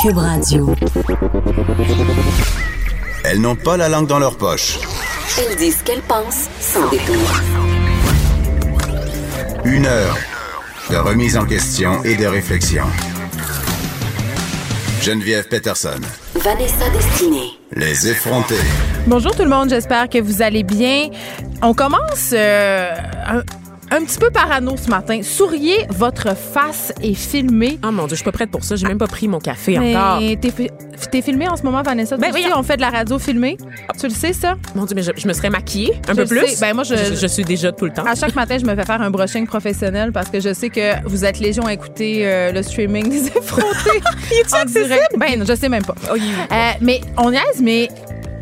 Cube Radio. Elles n'ont pas la langue dans leur poche. Elles disent ce qu'elles pensent sans détour. Une heure de remise en question et de réflexion. Geneviève Peterson. Vanessa Destinée. Les effrontés. Bonjour tout le monde, j'espère que vous allez bien. On commence euh, un, un petit peu parano ce matin. Souriez, votre face est filmée. Oh mon Dieu, je suis pas prête pour ça. J'ai même pas pris mon café Mais encore. t'es t'es filmé en ce moment, Vanessa? Ben voyons. on fait de la radio filmée? Tu le sais, ça? Mon Dieu, mais je, je me serais maquillée un Je peu plus. sais. Ben, moi, je- je, suis déjà tout le temps. À chaque matin, je me fais faire un brushing professionnel parce que je sais que vous êtes légion à écouter euh, le streaming des effrontés. en direct. Ben, non, je sais même pas. Oh, il- Euh, mais on niaise, mais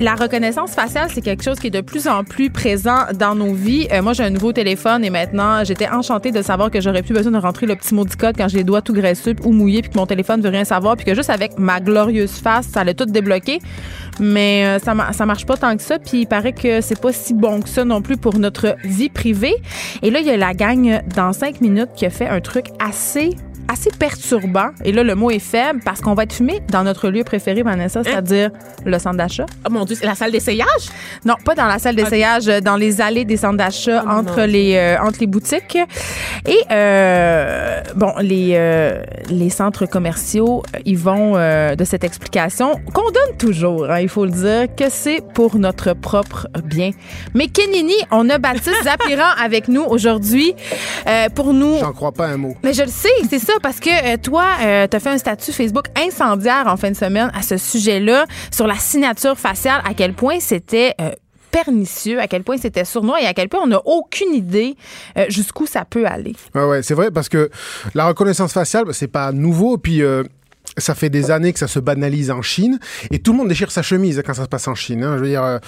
la reconnaissance faciale, c'est quelque chose qui est de plus en plus présent dans nos vies. Euh, moi, j'ai un nouveau téléphone et maintenant, j'étais enchantée de savoir que j'aurais plus besoin de rentrer le petit maudit code quand j'ai les doigts tout graisseux ou mouillés puis que mon téléphone veut rien savoir puis que juste avec ma glorieuse face, ça allait tout débloquer. Mais euh, ça marche pas tant que ça puis il paraît que c'est pas si bon que ça non plus pour notre vie privée. Et là, il y a la gang dans cinq minutes qui a fait un truc assez assez perturbant. Et là, le mot est faible parce qu'on va être fumé dans notre lieu préféré, Vanessa, c'est-à-dire le centre d'achat. Oh mon Dieu, c'est la salle d'essayage? Non, pas dans la salle d'essayage, euh, dans les allées des centres d'achat Oh, entre non. les euh, entre les boutiques. Et euh, bon, les euh, les centres commerciaux, euh, ils vont euh, de cette explication qu'on donne toujours, hein, il faut le dire, que c'est pour notre propre bien. Mais Kenini, on a Baptiste Zapiran avec nous aujourd'hui euh, pour nous. J'en crois pas un mot. Mais je le sais, c'est ça, parce que euh, toi, euh, tu as fait un statut Facebook incendiaire en fin de semaine à ce sujet-là, sur la signature faciale, à quel point c'était euh, pernicieux, à quel point c'était sournois et à quel point on n'a aucune idée euh, jusqu'où ça peut aller. Ouais, ouais, c'est vrai parce que la reconnaissance faciale, bah, c'est pas nouveau. Puis euh, ça fait des années que ça se banalise en Chine et tout le monde déchire sa chemise quand ça se passe en Chine. hein. Je veux dire, euh,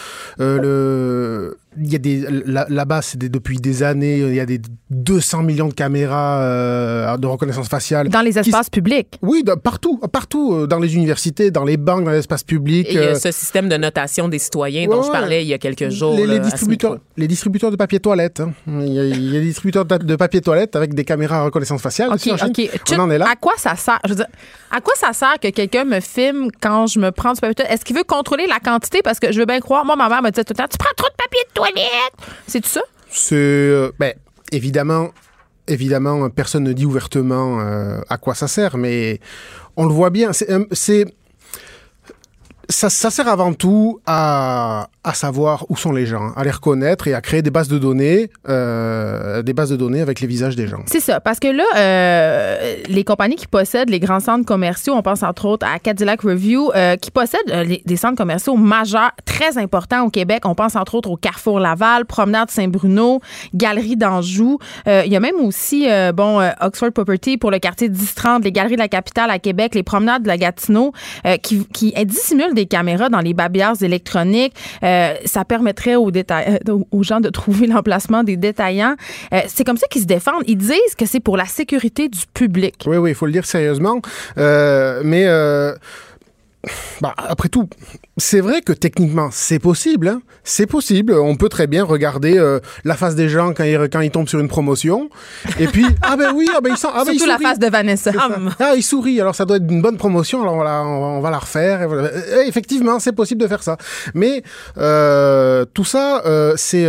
euh, le, il y a des là- là-bas, c'est des- depuis des années, il y a des 200 millions de caméras euh, de reconnaissance faciale. Dans les qui- espaces publics. Oui, de- partout, partout, euh, dans les universités, dans les banques, dans l'espace public. Et il y a euh, ce système de notation des citoyens Ouais, dont je parlais il y a quelques jours. les, là, distributeurs, micro. les distributeurs de papier toilette. hein. Il, y a, il y a des distributeurs de, papier toilette avec des caméras à reconnaissance faciale. OK, aussi en Chine. OK. On en est là. À quoi ça sert? Je veux dire, à quoi ça sert que quelqu'un me filme quand je me prends du papier de toilette? Est-ce qu'il veut contrôler la quantité? Parce que je veux bien croire. Moi, ma mère me disait tout le temps, tu prends trop de papier de toilette. C'est tout ça? C'est euh, ben, évidemment, évidemment, personne ne dit ouvertement euh, à quoi ça sert, mais on le voit bien. C'est, euh, c'est ça, ça sert avant tout à, à savoir où sont les gens, à les reconnaître et à créer des bases de données, euh, des bases de données avec les visages des gens. C'est ça, parce que là, euh, les compagnies qui possèdent les grands centres commerciaux, on pense entre autres à Cadillac Review, euh, qui possèdent des centres commerciaux majeurs, très importants au Québec. On pense entre autres au Carrefour Laval, Promenade Saint-Bruno, Galerie d'Anjou. Il y a même aussi, bon, Oxford Property pour le quartier 10-30, les Galeries de la Capitale à Québec, les Promenades de la Gatineau, qui, qui dissimulent des caméras dans les babillards électroniques. Ça permettrait euh, aux gens de trouver l'emplacement des détaillants. Euh, c'est comme ça qu'ils se défendent. Ils disent que c'est pour la sécurité du public. Oui, oui, il faut le dire sérieusement. Euh, mais euh, bah, après tout, c'est vrai que techniquement, c'est possible. hein. C'est possible. On peut très bien regarder euh, la face des gens quand ils, quand ils tombent sur une promotion. Et puis, ah ben oui, ah ben ils sont, ah ben Surtout la face de Vanessa. Ah, il sourit, alors ça doit être une bonne promotion, alors on va la, on va, on va la refaire. Et voilà. Euh, effectivement, c'est possible de faire ça. Mais euh, tout ça, euh, c'est...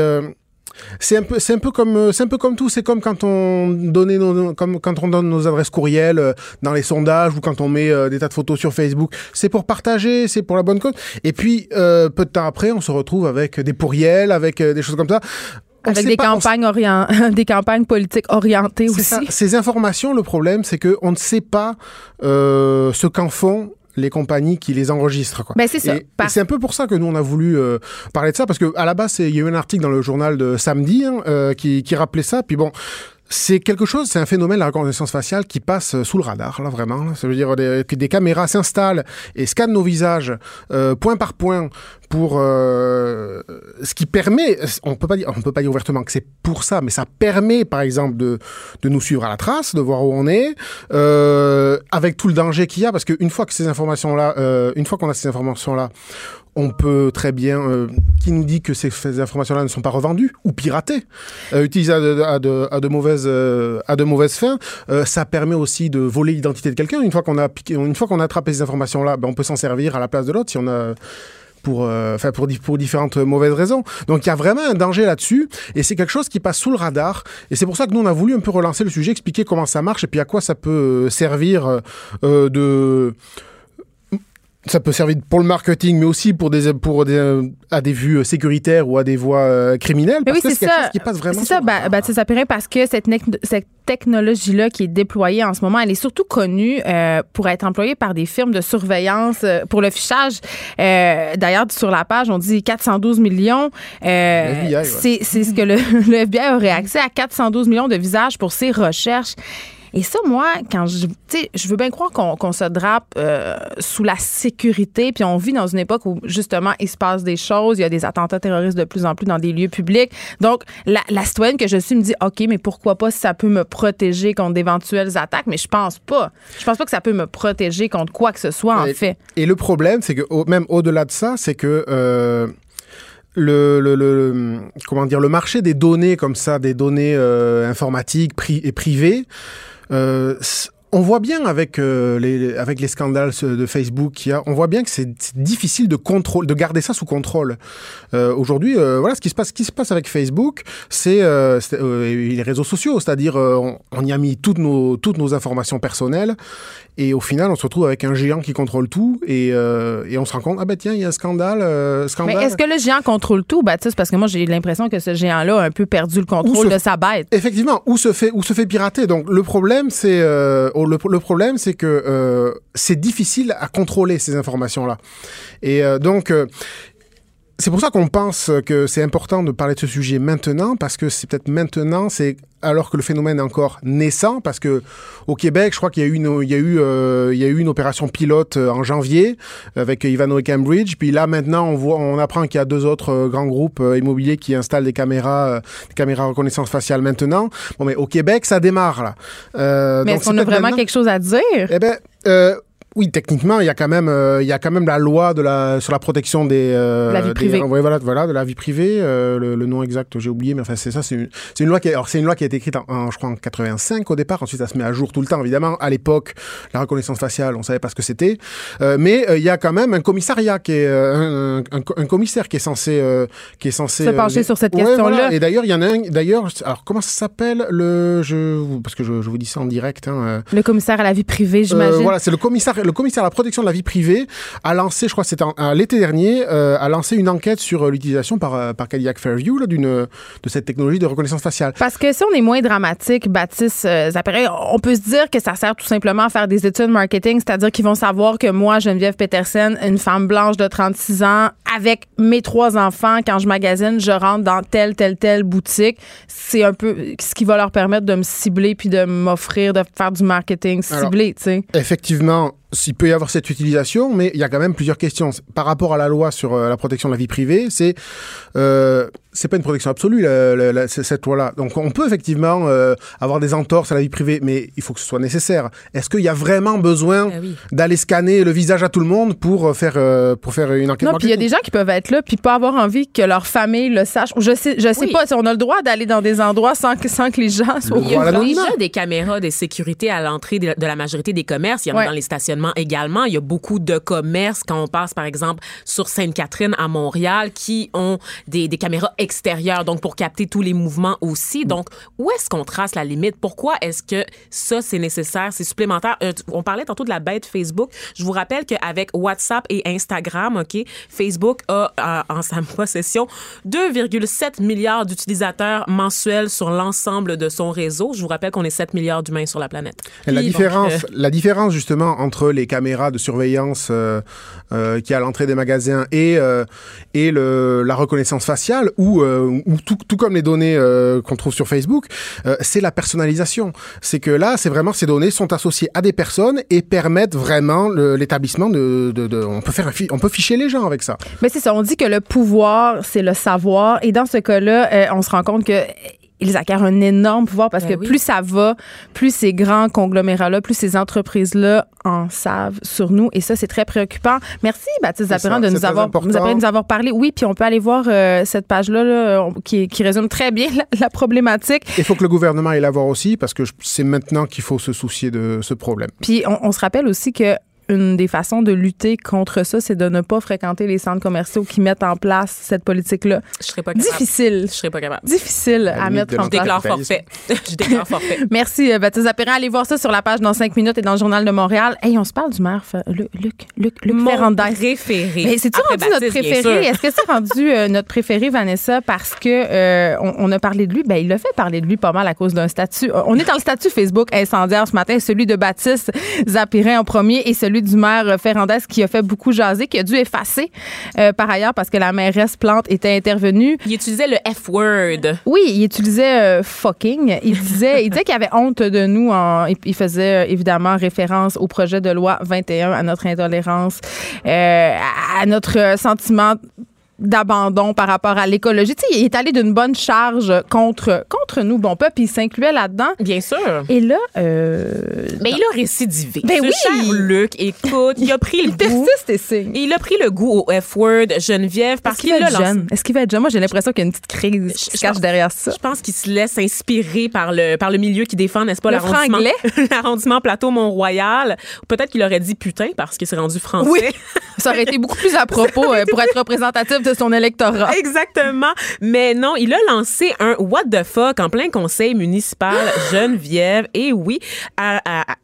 c'est un peu, c'est un peu comme, euh, c'est un peu comme tout. C'est comme quand on donnait nos, comme quand on donne nos adresses courriels euh, dans les sondages ou quand on met euh, des tas de photos sur Facebook. C'est pour partager, c'est pour la bonne cause. Et puis euh, peu de temps après, on se retrouve avec des pourriels, avec des choses comme ça. On Avec des pas- campagnes orient- des campagnes politiques orientées aussi. ça. Ces informations, le problème, c'est que on ne sait pas euh, ce qu'en font les compagnies qui les enregistrent. Quoi. Ben, c'est ça. Et, Par- et c'est un peu pour ça que nous, on a voulu euh, parler de ça, parce que à la base, il y a eu un article dans le journal de samedi hein, euh, qui, qui rappelait ça. Puis bon, c'est quelque chose, c'est un phénomène, la reconnaissance faciale, qui passe euh, sous le radar, là, vraiment. Ça veut dire des- que des caméras s'installent et scannent nos visages euh, point par point pour euh, ce qui permet, on peut pas dire, on peut pas dire ouvertement que c'est pour ça, mais ça permet, par exemple, de, de nous suivre à la trace, de voir où on est, euh, avec tout le danger qu'il y a, parce qu'une fois que ces informations-là, euh, une fois qu'on a ces informations-là, on peut très bien. euh, qui nous dit que ces, informations-là ne sont pas revendues ou piratées, euh, utilisées à de, mauvaises, euh, à de mauvaises fins Ça permet aussi de voler l'identité de quelqu'un. Une fois qu'on a une fois qu'on a attrapé ces informations-là, ben, on peut s'en servir à la place de l'autre si on a pour, pour, di- pour différentes mauvaises raisons. Donc il y a vraiment un danger là-dessus et c'est quelque chose qui passe sous le radar et c'est pour ça que nous on a voulu un peu relancer le sujet, expliquer comment ça marche et puis à quoi ça peut servir de ça peut servir pour le marketing, mais aussi pour des, pour des, euh, à des vues sécuritaires ou à des voies euh, criminelles. Mais Parce oui, c'est ça. chose qui passe vraiment C'est ça, bah, radar. Baptiste Sapérin, parce que cette, cette technologie-là qui est déployée en ce moment, elle est surtout connue euh, pour être employée par des firmes de surveillance euh, pour le fichage. Euh, D'ailleurs, sur la page, on dit 412 millions. Euh, ouais. c'est c'est ce que le, le FBI aurait accès à 412 millions de visages pour ses recherches. Et ça, moi, quand je, tu sais, je veux bien croire qu'on se drape euh, sous la sécurité, puis on vit dans une époque où justement il se passe des choses, il y a des attentats terroristes de plus en plus dans des lieux publics. Donc, la, la citoyenne que je suis me dit, ok, mais pourquoi pas si ça peut me protéger contre d'éventuelles attaques, mais je pense pas. Je pense pas que ça peut me protéger contre quoi que ce soit en Et- fait. Et le problème, c'est que au- même au-delà de ça, c'est que euh, le, le, le- comment dire le marché des données comme ça, des données euh, informatiques pri- et privées, euh, on voit bien avec euh, les avec les scandales de Facebook y a, on voit bien que c'est difficile de contrôle, de garder ça sous contrôle. Euh, Aujourd'hui, euh, voilà ce qui se passe, ce qui se passe avec Facebook, c'est les réseaux sociaux, c'est-à-dire on, on y a mis toutes nos toutes nos informations personnelles et au final, on se retrouve avec un géant qui contrôle tout et, et on se rend compte, ah ben tiens, il y a un scandale. Mais est-ce que le géant contrôle tout, Baptiste? Parce que moi, j'ai l'impression que ce géant-là a un peu perdu le contrôle se- de sa bête. Effectivement, où se fait où se fait pirater. Donc le problème c'est le, problème c'est que euh, c'est difficile à contrôler ces informations là. Et euh, donc euh, c'est pour ça qu'on pense que c'est important de parler de ce sujet maintenant parce que c'est peut-être maintenant c'est alors que le phénomène est encore naissant parce que au Québec, je crois qu'il y a eu une, il y a eu euh, il y a eu une opération pilote euh, en janvier avec Ivano et Cambridge, puis là maintenant on voit on apprend qu'il y a deux autres euh, grands groupes euh, immobiliers qui installent des caméras euh, des caméras reconnaissance faciale maintenant. Bon mais au Québec, ça démarre là. Euh, Mais est-ce qu'on a vraiment maintenant- quelque chose à dire? eh ben, euh, oui, techniquement, il y a quand même, euh, il y a quand même la loi de la sur la protection des euh, La vie des- privée. ouais, voilà, voilà, de la vie privée. euh, le, le nom exact, j'ai oublié, mais enfin c'est ça. C'est une, loi qui, alors c'est une loi qui a été écrite en, en, je crois en 85 au départ. Ensuite, ça se met à jour tout le temps, évidemment. À l'époque, la reconnaissance faciale, on savait pas ce que c'était, Euh, mais il y a quand même un commissariat qui est un, un, un commissaire qui est censé qui est censé Se pencher sur cette ouais, question-là. voilà. Et d'ailleurs, il y en a un. D'ailleurs, alors comment ça s'appelle le je parce que je, je vous dis ça en direct. Hein, Le commissaire à la vie privée, j'imagine. voilà, c'est le commissaire, le commissaire à la protection de la vie privée a lancé, je crois que c'était l'été dernier, euh, a lancé une enquête sur euh, l'utilisation par, euh, par Cadillac Fairview là, d'une, de cette technologie de reconnaissance faciale. Parce que si on est moins dramatique, Baptiste euh, on peut se dire que ça sert tout simplement à faire des études marketing, c'est-à-dire qu'ils vont savoir que moi, Geneviève Peterson, une femme blanche de 36 ans, avec mes trois enfants, quand je magasine, je rentre dans telle, telle, telle boutique. C'est un peu ce qui va leur permettre de me cibler puis de m'offrir de faire du marketing ciblé, tu sais. Effectivement, il peut y avoir cette utilisation, mais il y a quand même plusieurs questions. Par rapport à la loi sur euh, la protection de la vie privée, c'est euh, c'est pas une protection absolue, la- la- la- c- cette loi-là. Donc on peut effectivement euh, avoir des entorses à la vie privée, mais il faut que ce soit nécessaire. Est-ce qu'il y a vraiment besoin Ah oui. d'aller scanner le visage à tout le monde pour euh, faire, euh, pour faire une enquête Non, puis il y a des gens qui peuvent être là puis pas avoir envie que leur famille le sache. Je sais, je sais Oui. pas si on a le droit d'aller dans des endroits sans que, sans que les gens soient au Il y a déjà des caméras de sécurité à l'entrée de, de la majorité des commerces. Il y en Ouais. a dans les stationnements également. Il y a beaucoup de commerces, quand on passe par exemple sur Sainte-Catherine à Montréal, qui ont des, des caméras extérieures, donc pour capter tous les mouvements aussi. Donc, où est-ce qu'on trace la limite? Pourquoi est-ce que ça, c'est nécessaire, c'est supplémentaire? Euh, on parlait tantôt de la bête Facebook. Je vous rappelle qu'avec WhatsApp et Instagram, OK, Facebook a euh, en sa possession 2,7 milliards d'utilisateurs mensuels sur l'ensemble de son réseau. Je vous rappelle qu'on est 7 milliards d'humains sur la planète. La différence, donc, euh, la différence justement entre les caméras de surveillance euh, euh, qui à l'entrée des magasins et euh, et le, la reconnaissance faciale ou, ou tout, comme les données qu'on trouve sur Facebook, c'est la personnalisation. C'est que là, c'est vraiment ces données sont associées à des personnes et permettent vraiment l'établissement de, de, de- on peut faire on peut ficher les gens avec ça. Mais c'est ça, on dit que le pouvoir, c'est le savoir. Et dans ce cas-là, on se rend compte que ils acquièrent un énorme pouvoir parce Ben que oui. plus ça va, plus ces grands conglomérats-là, plus ces entreprises-là en savent sur nous. Et ça, c'est très préoccupant. Merci, Baptiste ça, de nous avoir, nous nous avoir parlé. Oui, puis on peut aller voir euh, cette page-là là, qui, qui résume très bien la, la problématique. Il faut que le gouvernement aille la voir aussi parce que c'est maintenant qu'il faut se soucier de ce problème. Puis on, on se rappelle aussi que une des façons de lutter contre ça, c'est de ne pas fréquenter les centres commerciaux qui mettent en place cette politique-là. Je serais pas capable. Difficile. Je serais pas capable. Difficile à mettre en Je place. déclare forfait. Je déclare forfait. Merci, euh, Baptiste Zapéran. Allez voir ça sur la page dans 5 minutes et dans le Journal de Montréal. Hey, on se parle du maire, Fe- Luc, Luc, Luc, Luc Mon Ferrandez. préféré. Mais c'est-tu rendu notre Baptiste, préféré? Est-ce que c'est rendu euh, notre préféré, Vanessa, parce que euh, on, on a parlé de lui? Ben, il a fait parler de lui pas mal à cause d'un statut. Euh, On est dans le statut Facebook incendiaire ce matin, celui de Baptiste Zapirin en premier et celui du maire euh, Ferrandez qui a fait beaucoup jaser, qui a dû effacer euh, par ailleurs parce que la mairesse Plante était intervenue. Il utilisait le F-word. Oui, il utilisait euh, fucking. Il disait, il disait qu'il avait honte de nous. En, il- faisait évidemment référence au projet de loi 21, à notre intolérance, euh, à notre sentiment d'abandon par rapport à l'écologie. Tu sais, il est allé d'une bonne charge contre contre nous, bon peuple, puis il s'incluait là-dedans. Bien sûr. Et là, euh, Mais il a récidivé. Ben Ce oui. cher Luc, écoute, il a pris le il goût. persiste signe. Il a pris le goût au F-word Geneviève parce qu'il être lancé. jeune? Est-ce qu'il va être jeune? Moi, j'ai l'impression qu'il y a une petite crise qui Je- se cache derrière ça. Je pense qu'il se laisse inspirer par le, par le milieu qui défend, n'est-ce pas, Le l'arrondissement, l'arrondissement plateau Mont-Royal. Peut-être qu'il aurait dit putain parce qu'il s'est rendu français. Oui, ça aurait été beaucoup plus à propos euh, pour être représentatif de son électorat. Exactement. Mais non, il a lancé un What the fuck en plein conseil municipal Geneviève. Et oui, à- à- à-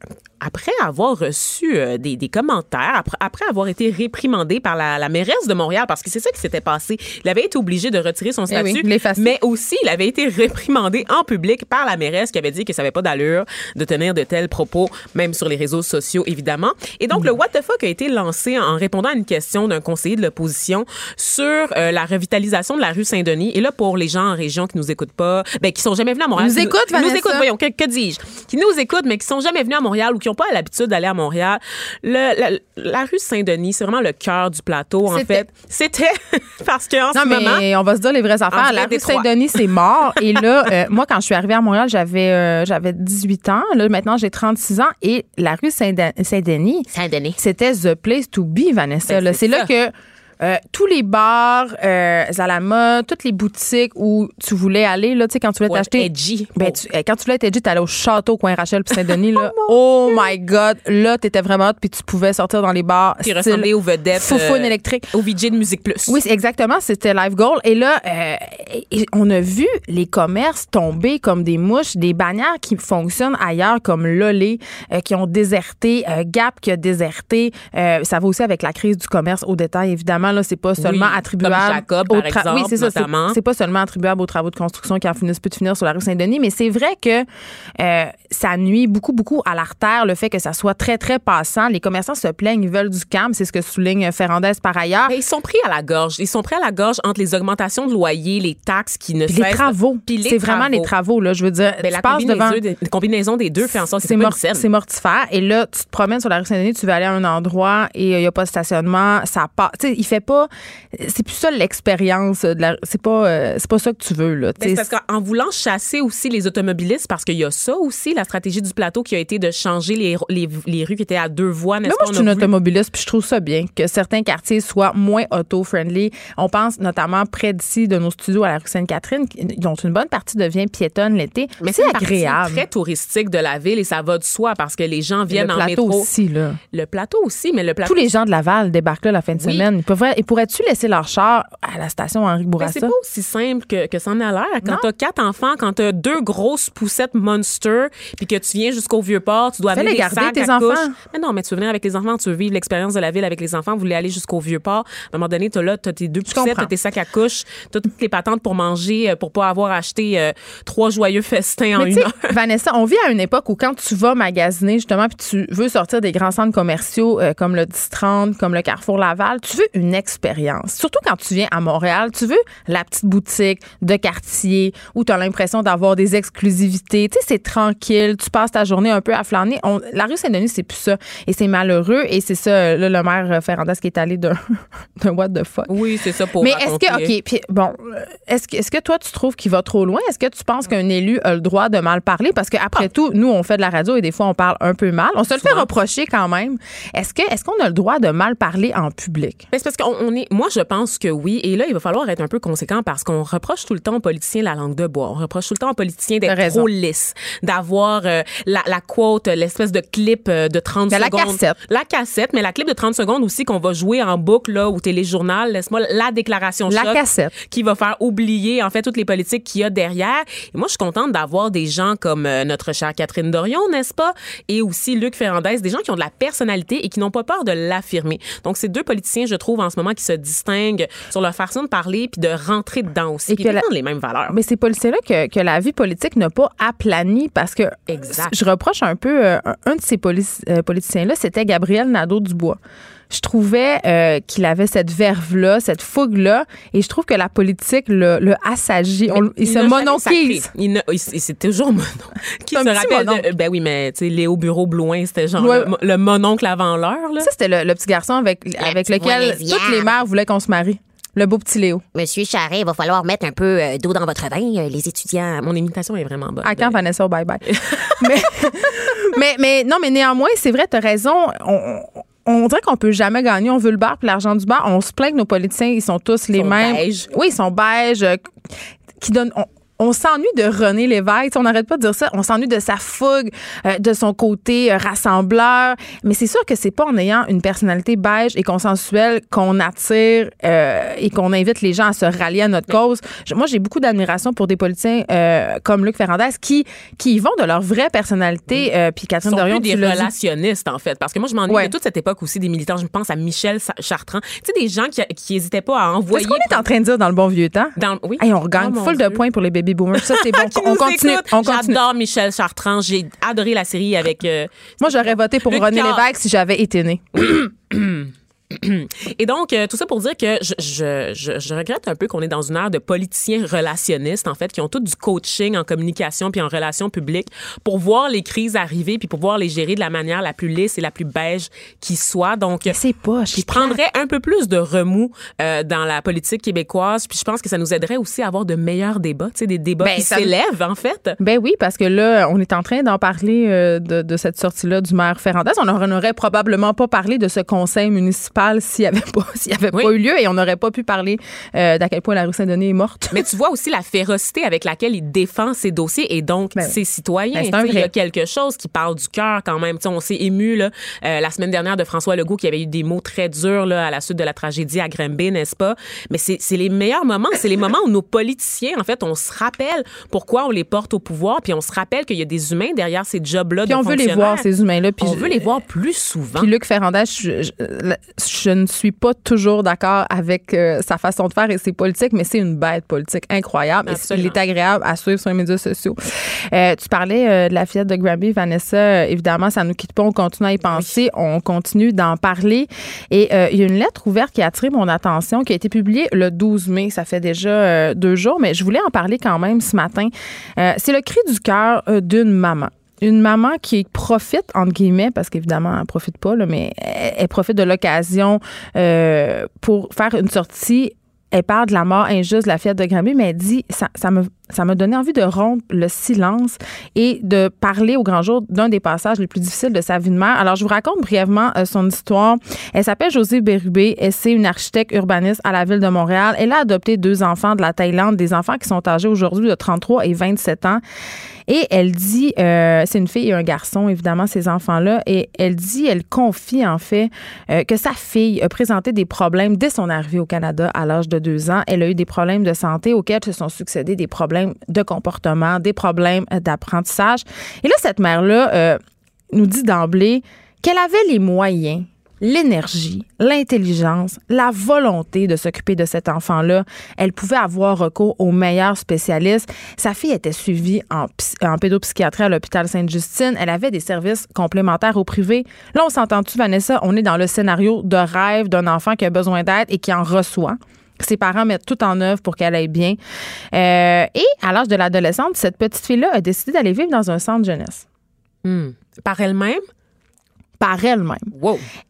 après avoir reçu euh, des, des commentaires, après, après avoir été réprimandé par la, la mairesse de Montréal, parce que c'est ça qui s'était passé. Il avait été obligé de retirer son Eh oui, statut, mais aussi il avait été réprimandé en public par la mairesse qui avait dit que ça n'avait pas d'allure de tenir de tels propos, même sur les réseaux sociaux, évidemment. Et donc, le What the fuck a été lancé en répondant à une question d'un conseiller de l'opposition sur euh, la revitalisation de la rue Saint-Denis. Et là, pour les gens en région qui nous écoutent pas, ben, qui sont jamais venus à Montréal. Nous écoutent, nous Vanessa. écoutent, voyons, que, que dis-je? Qui nous écoutent, mais qui sont jamais venus à Montréal ou qui n'ont pas l'habitude d'aller à Montréal. Le- la, la rue Saint-Denis, c'est vraiment le cœur du plateau, en fait. C'était parce qu'en ce moment, mais on va se dire les vraies affaires. La rue. Saint-Denis, c'est mort. Et là, euh, moi, quand je suis arrivée à Montréal, j'avais euh, j'avais 18 ans. Là, maintenant, j'ai 36 ans. Et la rue Saint-De- Saint-Denis, Saint-Denis. c'était the place to be, Vanessa. Ben, c'est là que euh, tous les bars euh, à la mode, toutes les boutiques où tu voulais aller, là, tu sais, quand tu voulais Ouais, t'acheter. edgy. Ben, Oh. tu- euh, quand tu voulais être edgy, t'allais au château coin Rachel puis Saint-Denis, là. oh my God! Là, t'étais vraiment hot, puis tu pouvais sortir dans les bars. Qui ressemblait aux vedettes. Foufoune euh, électrique. Au VJ de Musique Plus. Oui, exactement, c'était Live Goal. Et là, et- on a vu les commerces tomber comme des mouches, des bannières qui fonctionnent ailleurs comme Lolé, qui ont déserté, Gap qui a déserté. Ça va aussi avec la crise du commerce au détail, évidemment. Là, c'est pas seulement Oui, attribuable comme Jacob, aux par tra- exemple, oui, c'est ça, pas seulement attribuable aux travaux de construction qui en finissent plus de finir sur la rue Saint-Denis, mais c'est vrai que euh, ça nuit beaucoup, beaucoup à l'artère, le fait que ça soit très, très passant. Les commerçants se plaignent, ils veulent du calme. C'est ce que souligne Ferrandez par ailleurs. Mais ils sont pris à la gorge. Ils sont pris à la gorge entre les augmentations de loyer, les taxes qui ne Puis les cessent- travaux. Les C'est vraiment les travaux, là. Je veux dire, Ben, tu la passes devant. combinaison, des, combinaison des deux fait en sorte que C'est mor- mortifère. Et là, tu te promènes sur la rue Saint-Denis, tu vas aller à un endroit et il n'y a pas de stationnement. Ça part. Tu sais, il fait pas. C'est plus ça l'expérience. de la- C'est pas, euh, c'est pas ça que tu veux, là. Ben, c'est parce qu'en voulant chasser aussi les automobilistes, parce qu'il y a ça aussi, la stratégie du plateau qui a été de changer les, les, les rues qui étaient à deux voies, Mais moi, je suis une voulu- automobiliste, puis je trouve ça bien que certains quartiers soient moins auto-friendly. On pense notamment près d'ici, de nos studios à la rue Sainte-Catherine, dont une bonne partie devient piétonne l'été. Mais c'est agréable. très touristique de la ville et ça va de soi parce que les gens viennent le en plateau métro. aussi, là. Le plateau aussi, mais le plateau Tous les gens de Laval débarquent là la fin de Oui. semaine. Ils peuvent pourraient, et pourrais-tu laisser leur char à la station Henri Mais Bourassa? c'est pas aussi simple que, que ça en a l'air. Quand t'as quatre enfants, quand t'as deux grosses poussettes Monster, puis que tu viens jusqu'au Vieux-Port, tu dois amener des garder, sacs tes à enfants. Mais non, mais tu veux venir avec les enfants, tu veux vivre l'expérience de la ville avec les enfants, vous voulez aller jusqu'au Vieux-Port. À un moment donné, t'as là, t'as tes deux poussettes, t'as tes sacs à couches, t'as toutes les patentes pour manger, euh, pour pas avoir acheté euh, trois joyeux festins en Mais une heure. Vanessa, on vit à une époque où quand tu vas magasiner, justement, puis tu veux sortir des grands centres commerciaux euh, comme le 1030, comme le Carrefour Laval, tu veux une expérience. Surtout quand tu viens à Montréal, tu veux la petite boutique de quartier où tu as l'impression d'avoir des exclusivités. Tu sais, c'est tranquille, tu passes ta journée un peu à flâner. On- la rue Saint-Denis, c'est plus ça. Et c'est malheureux. Et c'est ça, là, le maire euh, Ferrandez qui est allé d'un d'un what the fuck. Oui, c'est ça pour Mais est-ce que. OK, puis bon, euh, est-ce que, est-ce que toi, tu trouves qu'il va trop loin? Est-ce que tu penses qu'un élu a le droit de mal parler? Parce qu'après tout, nous, on fait de la radio et des fois, on parle un peu mal. On se le fait reprocher quand même. Est-ce que, est-ce qu'on a le droit de mal parler en public? Mais c'est parce qu'on on est. Moi, je pense que oui. Et là, il va falloir être un peu conséquent parce qu'on reproche tout le temps aux politiciens la langue de bois. On reproche tout le temps aux politiciens d'être trop lisses, d'avoir euh, la, la quote, l'espèce de clip euh, de 30 De la secondes. cassette. La cassette, mais la clip de 30 secondes aussi qu'on va jouer en boucle là, au téléjournal. Laisse-moi la déclaration La choc cassette. qui va faire oublier en fait toutes les politiques qu'il y a derrière. Et moi, je suis contente d'avoir des gens comme euh, notre chère Catherine Dorion, n'est-ce pas, et aussi Luc Ferrandez, des gens qui ont de la personnalité et qui n'ont pas peur de l'affirmer. Donc, c'est deux politiciens, je trouve, en ce moment, qui se distinguent sur leur façon de parler puis de rentrer dedans aussi. Et Puis que ils la- défendent les mêmes valeurs. Mais c'est policiers-là que, que la vie politique n'a pas aplani parce que Exact. je reproche un peu euh, un, de ces euh, politiciens-là, c'était Gabriel Nadeau-Dubois. Je trouvais euh, qu'il avait cette verve-là, cette fougue-là, et je trouve que la politique le, le assagit. On- il, se sacré. Il, il- c'est toujours monon. Qui se petit rappelle de, Ben oui, mais tu sais, Léo Bureau Blouin, c'était genre Ouais. le, le mononcle avant l'heure. là. Ça, c'était le, le petit garçon avec, avec lequel toutes les mères voulaient qu'on se marie. Le beau petit Léo. Monsieur Charret, il va falloir mettre un peu euh, d'eau dans votre vin, euh, les étudiants. Mon imitation est vraiment bonne. À quand Vanessa, bye bye. mais, mais, mais non, mais néanmoins, c'est vrai, t'as raison. On, on dirait qu'on peut jamais gagner. On veut le bar puis l'argent du bar. On se plaint que nos politiciens, ils sont tous les sont mêmes. Oui, ils sont beiges. euh, qui donnent. on- on s'ennuie de René Lévesque. On n'arrête pas de dire ça. On s'ennuie de sa fougue, euh, de son côté euh, rassembleur. Mais c'est sûr que c'est pas en ayant une personnalité beige et consensuelle qu'on attire euh, et qu'on invite les gens à se rallier à notre cause. Je- moi, j'ai beaucoup d'admiration pour des politiciens comme Luc Ferrandez qui, qui y vont de leur vraie personnalité. Puis Catherine sont Dorion, plus tu des relationnistes, en fait. Parce que moi, je m'ennuie Ouais. de toute cette époque aussi des militants. Je pense à Michel Chartrand. Tu sais, des gens qui, qui hésitaient pas à envoyer. Qu'est-ce qu'on est en train de dire dans le bon vieux temps? dans- oui. Hey, on regagne Oh, full de points pour les baby. Ça, c'est bon. On continue. écoute. On continue. J'adore Michel Chartrand. J'ai adoré la série avec. euh, Moi, j'aurais voté pour Luc René. Lévesque si j'avais été né. Et donc, euh, tout ça pour dire que je, je, je, je regrette un peu qu'on est dans une ère de politiciens relationnistes, en fait, qui ont tout du coaching en communication puis en relations publiques pour voir les crises arriver puis pour pouvoir les gérer de la manière la plus lisse et la plus beige qui soit. Donc, C'est pas. je prendrais un peu plus de remous euh, dans la politique québécoise, puis je pense que ça nous aiderait aussi à avoir de meilleurs débats, tu sais, des débats Ben, qui s'élèvent, en fait. Ben oui, parce que là, on est en train d'en parler euh, de, de cette sortie-là du maire Ferrandez. On n'aurait probablement pas parlé de ce conseil municipal s'il n'y avait, pas, s'il y avait Oui. pas eu lieu et on n'aurait pas pu parler euh, d'à quel point la rue Saint-Denis est morte. Mais tu vois aussi la férocité avec laquelle il défend ses dossiers et donc Ben ses citoyens. Ben, il y a quelque chose qui parle du cœur quand même. Tu sais, on s'est ému là, euh, la semaine dernière de François Legault qui avait eu des mots très durs là, à la suite de la tragédie à Granby, n'est-ce pas? Mais c'est c'est les meilleurs moments. C'est les moments où nos politiciens, en fait, on se rappelle pourquoi on les porte au pouvoir, puis on se rappelle qu'il y a des humains derrière ces jobs-là. Puis de on veut les voir, ces humains-là. Puis On je- veut les voir plus souvent. Puis Luc Ferrandez, je, je- je ne suis pas toujours d'accord avec euh, sa façon de faire et ses politiques, mais c'est une bête politique incroyable. Et il est agréable à suivre sur les médias sociaux. Euh, tu parlais euh, de la fillette de Granby, Vanessa. Évidemment, ça nous quitte pas. On continue à y penser. On continue d'en parler. Et il y a une lettre ouverte qui a attiré mon attention, qui a été publiée le 12 mai. Ça fait déjà deux jours, mais je voulais en parler quand même ce matin. C'est le cri du cœur d'une maman une maman qui profite, entre guillemets, parce qu'évidemment, elle profite pas, mais elle, profite de l'occasion euh, pour faire une sortie. Elle parle de la mort injuste de la fillette de Granby, mais elle dit ça, ça me ça m'a donné envie de rompre le silence et de parler au grand jour d'un des passages les plus difficiles de sa vie de mère. Alors, je vous raconte brièvement euh, son histoire. Elle s'appelle Josée Bérubé. Elle c'est une architecte urbaniste à la ville de Montréal. Elle a adopté deux enfants de la Thaïlande, des enfants qui sont âgés aujourd'hui de 33 et 27 ans. Et elle dit, euh, c'est une fille et un garçon, évidemment, ces enfants-là, et elle dit, elle confie en fait euh, que sa fille a présenté des problèmes dès son arrivée au Canada à l'âge de deux ans. Elle a eu des problèmes de santé auxquels se sont succédés des problèmes de comportement, des problèmes d'apprentissage. Et là, cette mère-là euh, nous dit d'emblée qu'elle avait les moyens l'énergie, l'intelligence, la volonté de s'occuper de cet enfant-là. Elle pouvait avoir recours aux meilleurs spécialistes. Sa fille était suivie en, pédopsychiatrie à l'hôpital Sainte-Justine. Elle avait des services complémentaires au privé. Là, on s'entend-tu, Vanessa? On est dans le scénario de rêve d'un enfant qui a besoin d'aide et qui en reçoit. Ses parents mettent tout en œuvre pour qu'elle aille bien. Euh, et à l'âge de l'adolescente, cette petite fille-là a décidé d'aller vivre dans un centre jeunesse. Hmm. Par elle-même? Par elle-même.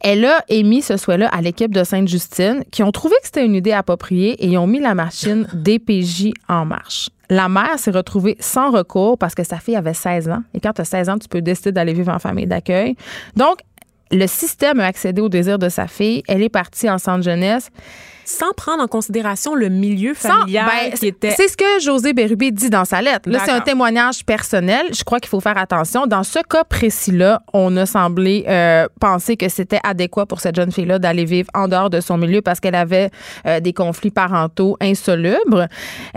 Elle a émis ce souhait-là à l'équipe de Sainte-Justine qui ont trouvé que c'était une idée appropriée et ils ont mis la machine DPJ en marche. La mère s'est retrouvée sans recours parce que sa fille avait 16 ans. Et quand tu as 16 ans, tu peux décider d'aller vivre en famille d'accueil. Donc, le système a accédé au désir de sa fille. Elle est partie en centre jeunesse sans prendre en considération le milieu familial ben, qui était. C'est ce que José Bérubé dit dans sa lettre. Là, c'est un témoignage personnel. Je crois qu'il faut faire attention. Dans ce cas précis-là, on a semblé euh, penser que c'était adéquat pour cette jeune fille-là d'aller vivre en dehors de son milieu parce qu'elle avait euh, des conflits parentaux insolubles.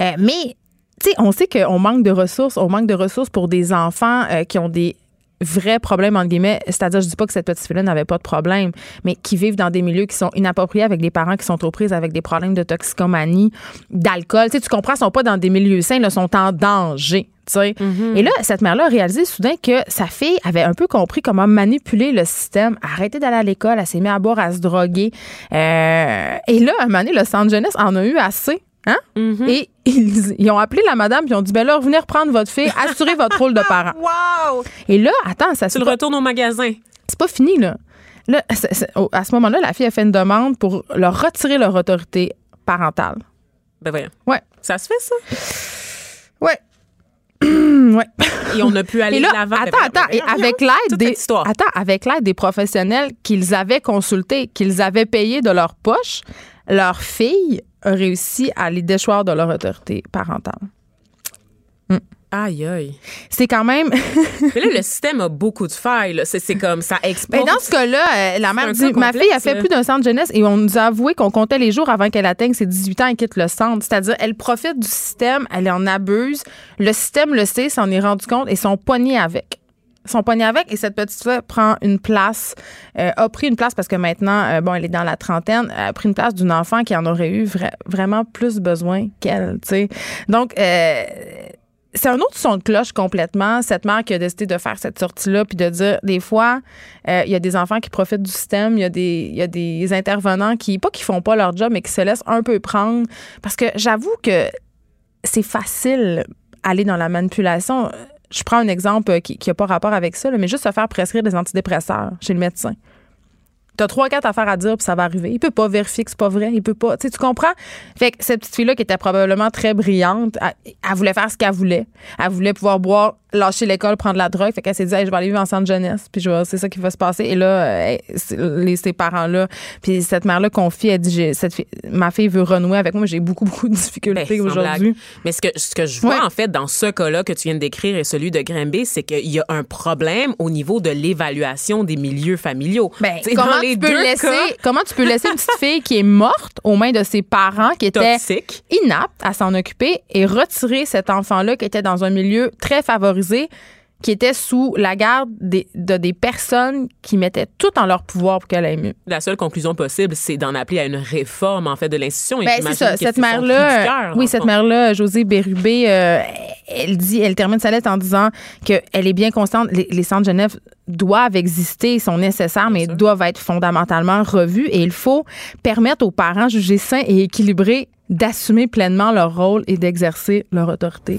Euh, mais tu sais, on sait qu'on manque de ressources. On manque de ressources pour des enfants qui ont des vrais problèmes, entre guillemets. C'est-à-dire, je dis pas que cette petite fille-là n'avait pas de problème, mais qui vivent dans des milieux qui sont inappropriés avec des parents qui sont aux prises avec des problèmes de toxicomanie, d'alcool. Tu sais, tu comprends, ils sont pas dans des milieux sains, ils sont en danger. Mm-hmm. Et là, cette mère-là a réalisé soudain que sa fille avait un peu compris comment manipuler le système, arrêter d'aller à l'école, elle s'est mise à boire, à se droguer. Euh, et là, à un moment donné, le centre jeunesse en a eu assez Hein? Mm-hmm. Et ils, ont appelé la madame puis ils ont dit ben là, venez reprendre votre fille, assurez votre rôle de parent. wow! Et là, attends, ça Tu le retournes au magasin. C'est pas fini, là. Là, à ce moment-là, la fille a fait une demande pour leur retirer leur autorité parentale. Ben voyons. Ouais. Ça se fait, ça? Ouais. ouais. Et on a pu aller de l'avant. Attends, attends. Et avec l'aide des, attends, avec l'aide des professionnels qu'ils avaient consultés, qu'ils avaient payés de leur poche, leur fille a réussi à les déchoir de leur autorité parentale. Hmm. Aïe, aïe. C'est quand même. Mais là, le système a beaucoup de failles. C'est comme ça explose. Mais dans ce cas-là, euh, la mère dit Ma fille a fait plus d'un centre jeunesse et on nous a avoué qu'on comptait les jours avant qu'elle atteigne ses 18 ans et quitte le centre. C'est-à-dire, elle profite du système, elle en abuse. Le système le sait, s'en est rendu compte et sont poignés avec son poignet avec et cette petite fille prend une place, euh, a pris une place parce que maintenant, euh, bon, elle est dans la trentaine, a pris une place d'une enfant qui en aurait eu vraiment plus besoin qu'elle, tu sais. Donc, euh, c'est un autre son de cloche complètement, cette mère qui a décidé de faire cette sortie-là, puis de dire, des fois, il y a des enfants qui profitent du système, il y, a des, y a des intervenants qui, pas qui font pas leur job, mais qui se laissent un peu prendre. Parce que j'avoue que c'est facile aller dans la manipulation je prends un exemple qui n'a pas rapport avec ça, mais juste se faire prescrire des antidépresseurs chez le médecin. T'as trois, quatre affaires à dire, puis ça va arriver. Il peut pas vérifier que c'est pas vrai. Il peut pas. Tu comprends? Fait que cette petite fille-là, qui était probablement très brillante, elle, voulait faire ce qu'elle voulait. Elle voulait pouvoir boire, lâcher l'école, prendre la drogue. Fait qu'elle s'est dit, je vais aller vivre en centre jeunesse, puis c'est ça qui va se passer. Et là, euh, les, ces parents-là, puis cette mère-là confie, elle dit, cette ma fille veut renouer avec moi, mais j'ai beaucoup, beaucoup de difficultés ben, aujourd'hui. Mais ce que, ce que je vois, en fait, dans ce cas-là que tu viens de décrire et celui de Grimby, c'est qu'il y a un problème au niveau de l'évaluation des milieux familiaux. Ben, tu peux laisser, comment tu peux laisser une petite fille qui est morte aux mains de ses parents qui étaient inaptes à s'en occuper et retirer cet enfant-là qui était dans un milieu très favorisé qui était sous la garde des, de des personnes qui mettaient tout en leur pouvoir pour qu'elle aille mieux. La seule conclusion possible, c'est d'en appeler à une réforme, en fait, de l'institution. Ben, c'est ça. Cette mère-là, oui, cette mère-là, José Bérubé, euh, elle dit, elle termine sa lettre en disant qu'elle est bien consciente, les, les, centres Genève doivent exister, sont nécessaires, mais doivent être fondamentalement revus et il faut permettre aux parents jugés sains et équilibrés d'assumer pleinement leur rôle et d'exercer leur autorité.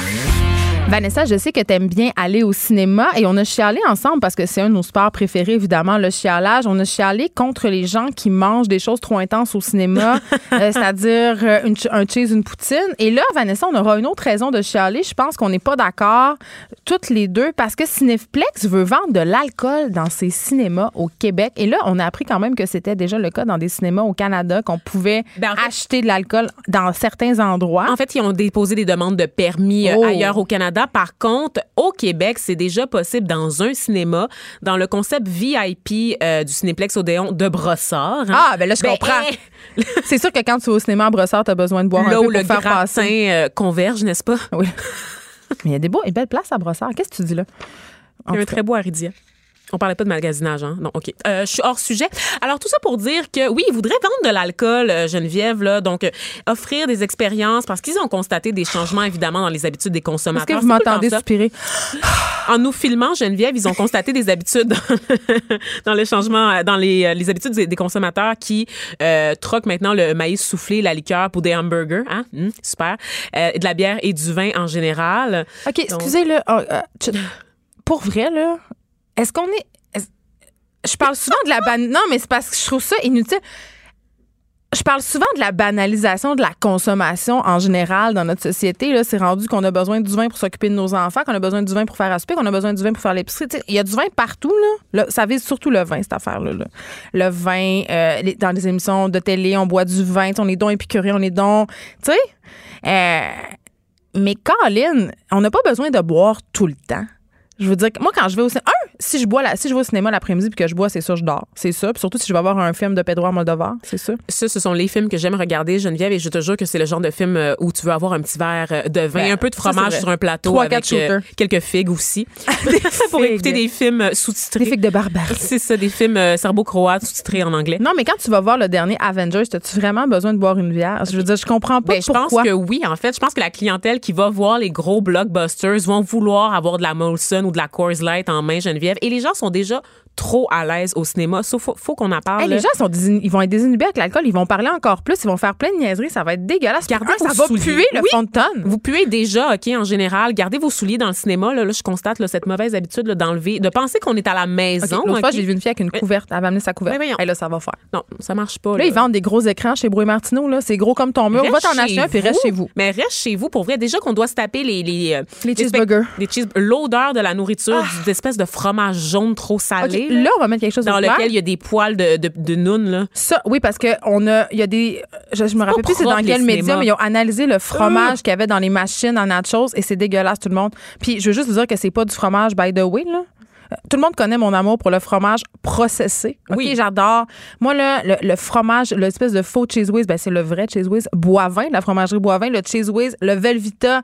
Vanessa, je sais que tu aimes bien aller au cinéma et on a chialé ensemble parce que c'est un de nos sports préférés, évidemment, le chialage. On a chialé contre les gens qui mangent des choses trop intenses au cinéma, euh, c'est-à-dire euh, un cheese, une poutine. Et là, Vanessa, on aura une autre raison de chialer. Je pense qu'on n'est pas d'accord toutes les deux parce que Cineplex veut vendre de l'alcool dans ses cinémas au Québec. Et là, on a appris quand même que c'était déjà le cas dans des cinémas au Canada, qu'on pouvait Ben, en fait- acheter de l'alcool dans certains endroits. En fait, ils ont déposé des demandes de permis euh, Oh. ailleurs au Canada. Par contre, au Québec, c'est déjà possible dans un cinéma, dans le concept VIP euh, du Cinéplex Odéon de Brossard. hein. Ah, ben là, je Ben, comprends. eh, C'est sûr que quand tu vas au cinéma à Brossard, tu as besoin de boire un peu le pour faire gratin passer. euh, converge, n'est-ce pas? Oui. Mais il y a des beaux et belles places à Brossard. Qu'est-ce que tu dis là? Il y a un très beau Aridia. On parlait pas de magasinage, hein? Non, OK. Euh, je suis hors sujet. Alors, tout ça pour dire que, oui, ils voudraient vendre de l'alcool, euh, Geneviève, là. Donc, euh, offrir des expériences parce qu'ils ont constaté des changements, évidemment, dans les habitudes des Est-ce consommateurs. que vous m'entendez soupirer? En nous filmant, Geneviève, ils ont constaté des habitudes dans, dans le changement, dans les, les habitudes des, des consommateurs qui euh, troquent maintenant le maïs soufflé, la liqueur pour des hamburgers, hein? Hum, super. De la bière et du vin en général. OK, excusez, là. oh, pour vrai, là, est-ce qu'on est. je parle souvent de la ban... Non, mais c'est parce que je trouve ça inutile. Je parle souvent de la banalisation de la consommation en général dans notre société. Là, c'est rendu qu'on a besoin du vin pour s'occuper de nos enfants, qu'on a besoin du vin pour faire souper, qu'on a besoin du vin pour faire l'épicerie. Il y a du vin partout. Là. Là, ça vise surtout le vin, cette affaire-là. là. Le vin, euh, dans les émissions de télé, on boit du vin. On est donc épicurés, on est donc... Tu sais? Euh, mais Colin, on n'a pas besoin de boire tout le temps. Je veux dire moi, quand je vais au cinéma, si je bois la, si je vais au cinéma l'après-midi puis que je bois, c'est ça, je dors. C'est ça. Puis surtout si je vais voir un film de Pedro Almodovar, c'est ça. Ça, ce sont les films que j'aime regarder, Geneviève, et je te jure que c'est le genre de film euh, où tu veux avoir un petit verre euh, de vin, Ben, un peu de fromage sur un plateau Trois, avec quatre shooters. quelques figues aussi. pour écouter des films euh, Des sous-titrés. figues de barbarie. C'est ça, des films euh, serbo-croates sous-titrés en anglais. Non, mais quand tu vas voir le dernier Avengers, as-tu vraiment besoin de boire une bière? Je veux dire, je comprends pas Ben, je pense pourquoi. que oui, en fait. Je pense que la clientèle qui va voir les gros blockbusters vont vouloir avoir de la Molson ou de la Coors Light en main, Geneviève. Et les gens sont déjà trop à l'aise au cinéma. Sauf faut, faut qu'on en parle. Hey, les gens sont ils vont être désinhibés avec l'alcool, ils vont parler encore plus, ils vont faire plein de niaiseries, ça va être dégueulasse. Gardez Un, ça va souliers. puer le Oui. fond de tonne. Vous puez déjà, OK, en général. Gardez vos souliers dans le cinéma. Là, Là, je constate là, cette mauvaise habitude d'enlever, de penser qu'on est à la maison. L'autre fois, j'ai vu une fille avec une couverte. Elle va amener sa couverte. Hey, là, ça va faire. Non, ça marche pas. Là, ils vendent des gros écrans chez Brouet Martineau. Là. C'est gros comme ton mur. Reste Va t'en acheter un puis reste chez vous. Mais reste chez vous pour vrai. Déjà qu'on doit se taper les les, euh, Les cheeseburgers. cheese- l'odeur de la nourriture, des espèces de fromage jaune trop salé. là, on va mettre quelque chose dans lequel il y a des poils de, de, là. Ça, oui, parce que on a, il y a des, je, je me rappelle plus c'est dans quel média, mais ils ont analysé le fromage qu'il y avait dans les machines en nachos et c'est dégueulasse tout le monde. Puis je veux juste vous dire que c'est pas du fromage by the way là. Euh, Tout le monde connaît mon amour pour le fromage processé. Oui. j'adore. Moi, là, le, le fromage, l'espèce de faux cheese whiz, ben, c'est le vrai cheese whiz. Boivin, la fromagerie Boivin, le cheese whiz, le Velvita.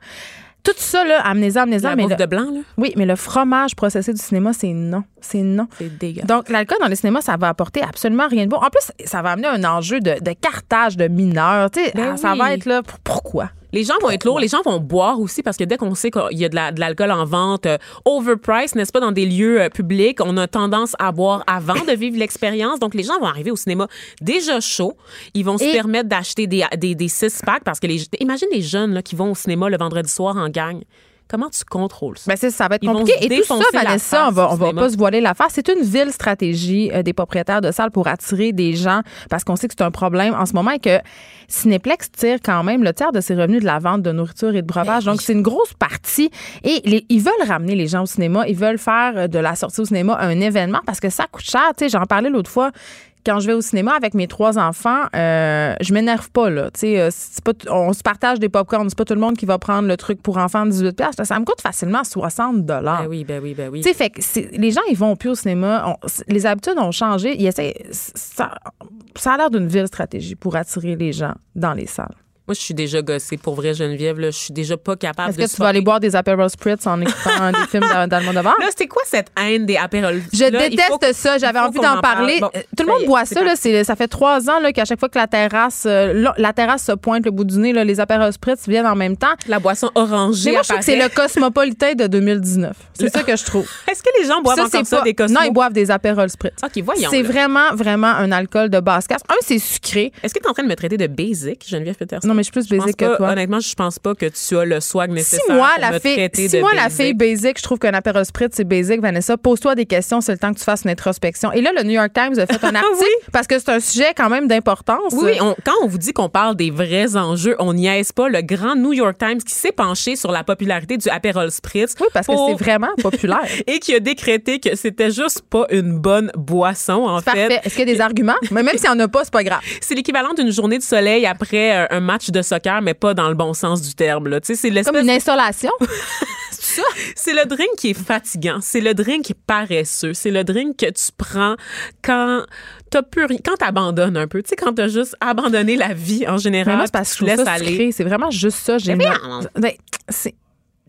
Tout ça, là, amenez-en, amenez-en. La Mais bouffe le- de blanc, là? oui, mais le fromage processé du cinéma, c'est non. C'est non. C'est dégueulasse. Donc, l'alcool dans les cinémas, ça va apporter absolument rien de bon. En plus, ça va amener un enjeu de, de cartage de mineurs. Tu sais, Ben ça oui. va être là. pour- Pourquoi? Les gens vont être lourds, les gens vont boire aussi parce que dès qu'on sait qu'il y a de la- de l'alcool en vente, euh, overpriced, n'est-ce pas, dans des lieux euh, publics, on a tendance à boire avant de vivre l'expérience. Donc, les gens vont arriver au cinéma déjà chaud. Ils vont se Et- permettre d'acheter des, des, des six-packs parce que les, imagine les jeunes là, qui vont au cinéma le vendredi soir en gang. Comment tu contrôles ça? Ben, c'est- ça va être Ils compliqué. Et tout ça, Vanessa, on va, on va pas se voiler l'affaire. C'est une ville stratégie euh, des propriétaires de salles pour attirer des gens parce qu'on sait que c'est un problème en ce moment et que Cinéplex tire quand même le tiers de ses revenus de la vente de nourriture et de breuvage. Ben Donc, c'est une grosse partie. Et les- ils veulent ramener les gens au cinéma. Ils veulent faire euh, de la sortie au cinéma un événement parce que ça coûte cher. Tu sais, j'en parlais l'autre fois. Quand je vais au cinéma avec mes trois enfants, euh, je m'énerve pas là. Tu sais, euh, pas on se partage des popcorns. C'est pas tout le monde qui va prendre le truc pour enfants de 18 pièces. Ça me coûte facilement 60 dollars. Ben oui, ben oui, ben oui. Tu sais, fait que les gens, ils vont plus au cinéma. On- les habitudes ont changé. Ils essaient, ça, ça a l'air d'une ville stratégie pour attirer les gens dans les salles. Moi, je suis déjà gossée. Pour vrai, Geneviève, là, je suis déjà pas capable Est-ce de que tu vas aller boire des Aperol Spritz en écoutant des films d'Al- d'Almodovar? Là, c'était quoi cette haine des apérols? Je Là, déteste ça. J'avais envie d'en en parle. parler. Bon, Tout le monde est, boit ça. Là, c'est, ça fait trois ans là, qu'à chaque fois que la terrasse, euh, la terrasse se pointe le bout du nez, là, les Aperol Spritz viennent en même temps. La boisson orangée. Mais moi, je trouve que c'est le cosmopolitain de 2019. C'est ça que je trouve. Est-ce que les gens boivent Ça, encore ça, pas- des cosmos? Non, ils boivent des Aperol Spritz. OK, voyons. C'est vraiment, vraiment un alcool de basse casse. Un, c'est sucré. Est-ce que tu es en train de me traiter de basic, Geneviève Peterson? Mais je suis plus pas- que toi. Honnêtement, je pense pas que tu as le swag nécessaire Si moi, pour la me fille, si de moi, la fille basic, je trouve qu'un apéro spritz, c'est basic, Vanessa, pose-toi des questions, c'est le temps que tu fasses une introspection. Et là, le New York Times a fait un article parce que c'est un sujet quand même d'importance. Oui, on- quand on vous dit qu'on parle des vrais enjeux, on niaise pas le grand New York Times qui s'est penché sur la popularité du Aperol Spritz. Oui, parce que c'est vraiment populaire. Et qui a décrété que c'était juste pas une bonne boisson, en Parfait. fait. Est-ce qu'il y a des arguments? Mais même s'il n'y en a pas, c'est pas grave. C'est l'équivalent d'une journée de soleil après euh, un match de soccer, mais pas dans le bon sens du terme. là. C'est Comme une installation. C'est le drink qui est fatigant. C'est le drink qui est paresseux. C'est le drink que tu prends quand t'as plus rien, quand t'abandonnes un peu. Tu sais, quand t'as juste abandonné la vie en Mais général. moi, c'est parce que je ça aller. C'est vraiment juste ça. J'ai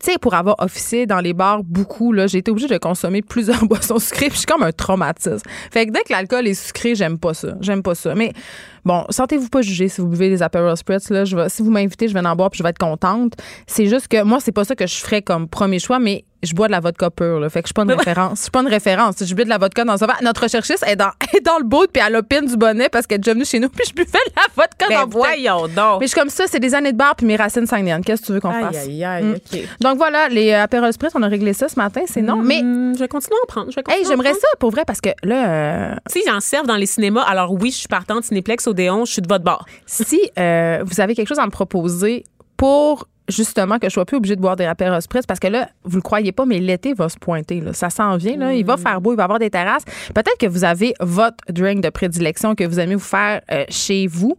Tu sais, pour avoir officié dans les bars beaucoup, là, j'ai été obligée de consommer plusieurs boissons sucrées, puis je suis comme un traumatisme. Fait que dès que l'alcool est sucré, j'aime pas ça. J'aime pas ça. Mais bon, sentez-vous pas jugé si vous buvez des Aperol Spritz. Là, si vous m'invitez, je vais en boire, puis je vais être contente. C'est juste que moi, c'est pas ça que je ferais comme premier choix, mais je bois de la vodka pure. Là, fait que je suis pas une référence. Je suis pas une référence. Je bois de la vodka dans un verre. Notre recherchiste est dans, est dans le bout, puis elle opine du bonnet parce qu'elle est déjà venue chez nous, puis je buvais de la vodka Ben dans le bouteille. voyons donc. Mais je suis comme ça, c'est des années de bar puis mes racines sanguines. Qu'est-ce que tu veux qu'on fasse? Aïe, aïe, aïe, Mm. OK. Donc voilà, les euh, Aperol Spritz, on a réglé ça ce matin, c'est non. Mais Hum, je vais continuer à en prendre. Hey, j'aimerais ça pour vrai parce que là, euh, Tu sais, ils en servent dans les cinémas. Alors oui, je suis partante Cinéplex Odéon, je suis de votre bord. si euh, vous avez quelque chose à me proposer pour justement que je sois plus obligée de boire des Aperol Spritz parce que là, vous le croyez pas, mais l'été va se pointer. Là. Ça s'en vient. Là. Il va faire beau, il va y avoir des terrasses. Peut-être que vous avez votre drink de prédilection que vous aimez vous faire euh, chez vous.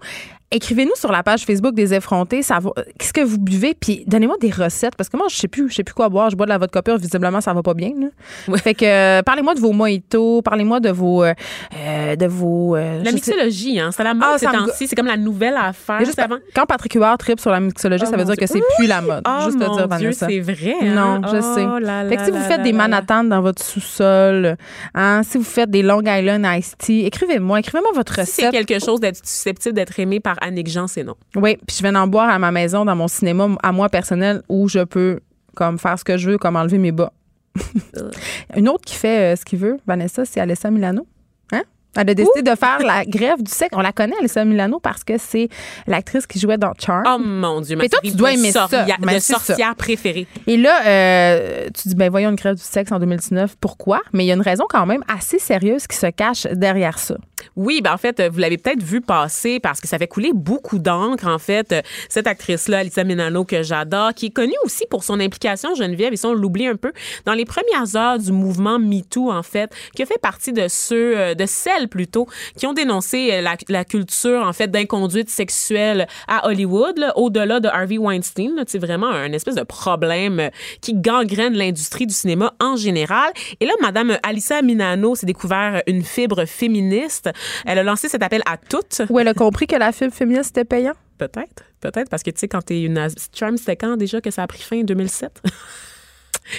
Écrivez-nous sur la page Facebook des effrontés, ça va- qu'est-ce que vous buvez, puis donnez-moi des recettes parce que moi je sais plus, je sais plus quoi boire. Je bois de la vodka pure, visiblement ça va pas bien. là. Fait que euh, parlez-moi de vos mojitos, parlez-moi de vos, euh, euh, de vos. euh, La je sais- mixologie, hein, c'est la mode Ah, ces temps-ci. C'est comme la nouvelle affaire. Juste avant. quand Patrick Huard tripe sur la mixologie, Oh ça veut dire que Dieu. c'est plus la mode. Oh juste te mon dire, Dieu, c'est vrai. hein? Non, je Oh sais. fait que si vous faites des. Manhattan dans votre sous-sol, hein, si vous faites des Long Island Iced Tea, écrivez-moi, écrivez-moi votre Si c'est recette. quelque chose d'être susceptible d'être aimé par Annick Jean, c'est non. Oui, puis je vais en boire à ma maison, dans mon cinéma, à moi personnel, où je peux comme faire ce que je veux, comme enlever mes bas. Une autre qui fait euh, ce qu'il veut, Vanessa, c'est Alessa Milano. Hein? Elle a décidé de faire la grève du sexe. On la connaît, Alessa Milano, parce que c'est l'actrice qui jouait dans Charm. Oh mon Dieu, ma Mais toi, tu dois aimer ça. c'est ça. sorcière préférée. Et là, euh, tu dis, ben voyons une grève du sexe en 2019. Pourquoi? Mais il y a une raison quand même assez sérieuse qui se cache derrière ça. Oui, ben en fait, euh, vous l'avez peut-être vu passer parce que ça fait couler beaucoup d'encre, en fait. Euh, Cette actrice-là, Alissa Milano, que j'adore, qui est connue aussi pour son implication, Geneviève, et ça, on l'oublie un peu, dans les premières heures du mouvement MeToo, en fait, qui a fait partie de ceux, euh, de celles plutôt, qui ont dénoncé la, culture, en fait, d'inconduite sexuelle à Hollywood, là, au-delà de Harvey Weinstein. C'est vraiment un espèce de problème qui gangrène l'industrie du cinéma en général. Et là, Madame Alissa Milano s'est découvert une fibre féministe. Elle a lancé cet appel à toutes. Où elle a compris que la fibre féminine, c'était payant? Peut-être, peut-être, parce que tu sais, quand t'es une. Charm, c'était quand déjà que ça a pris fin en 2007?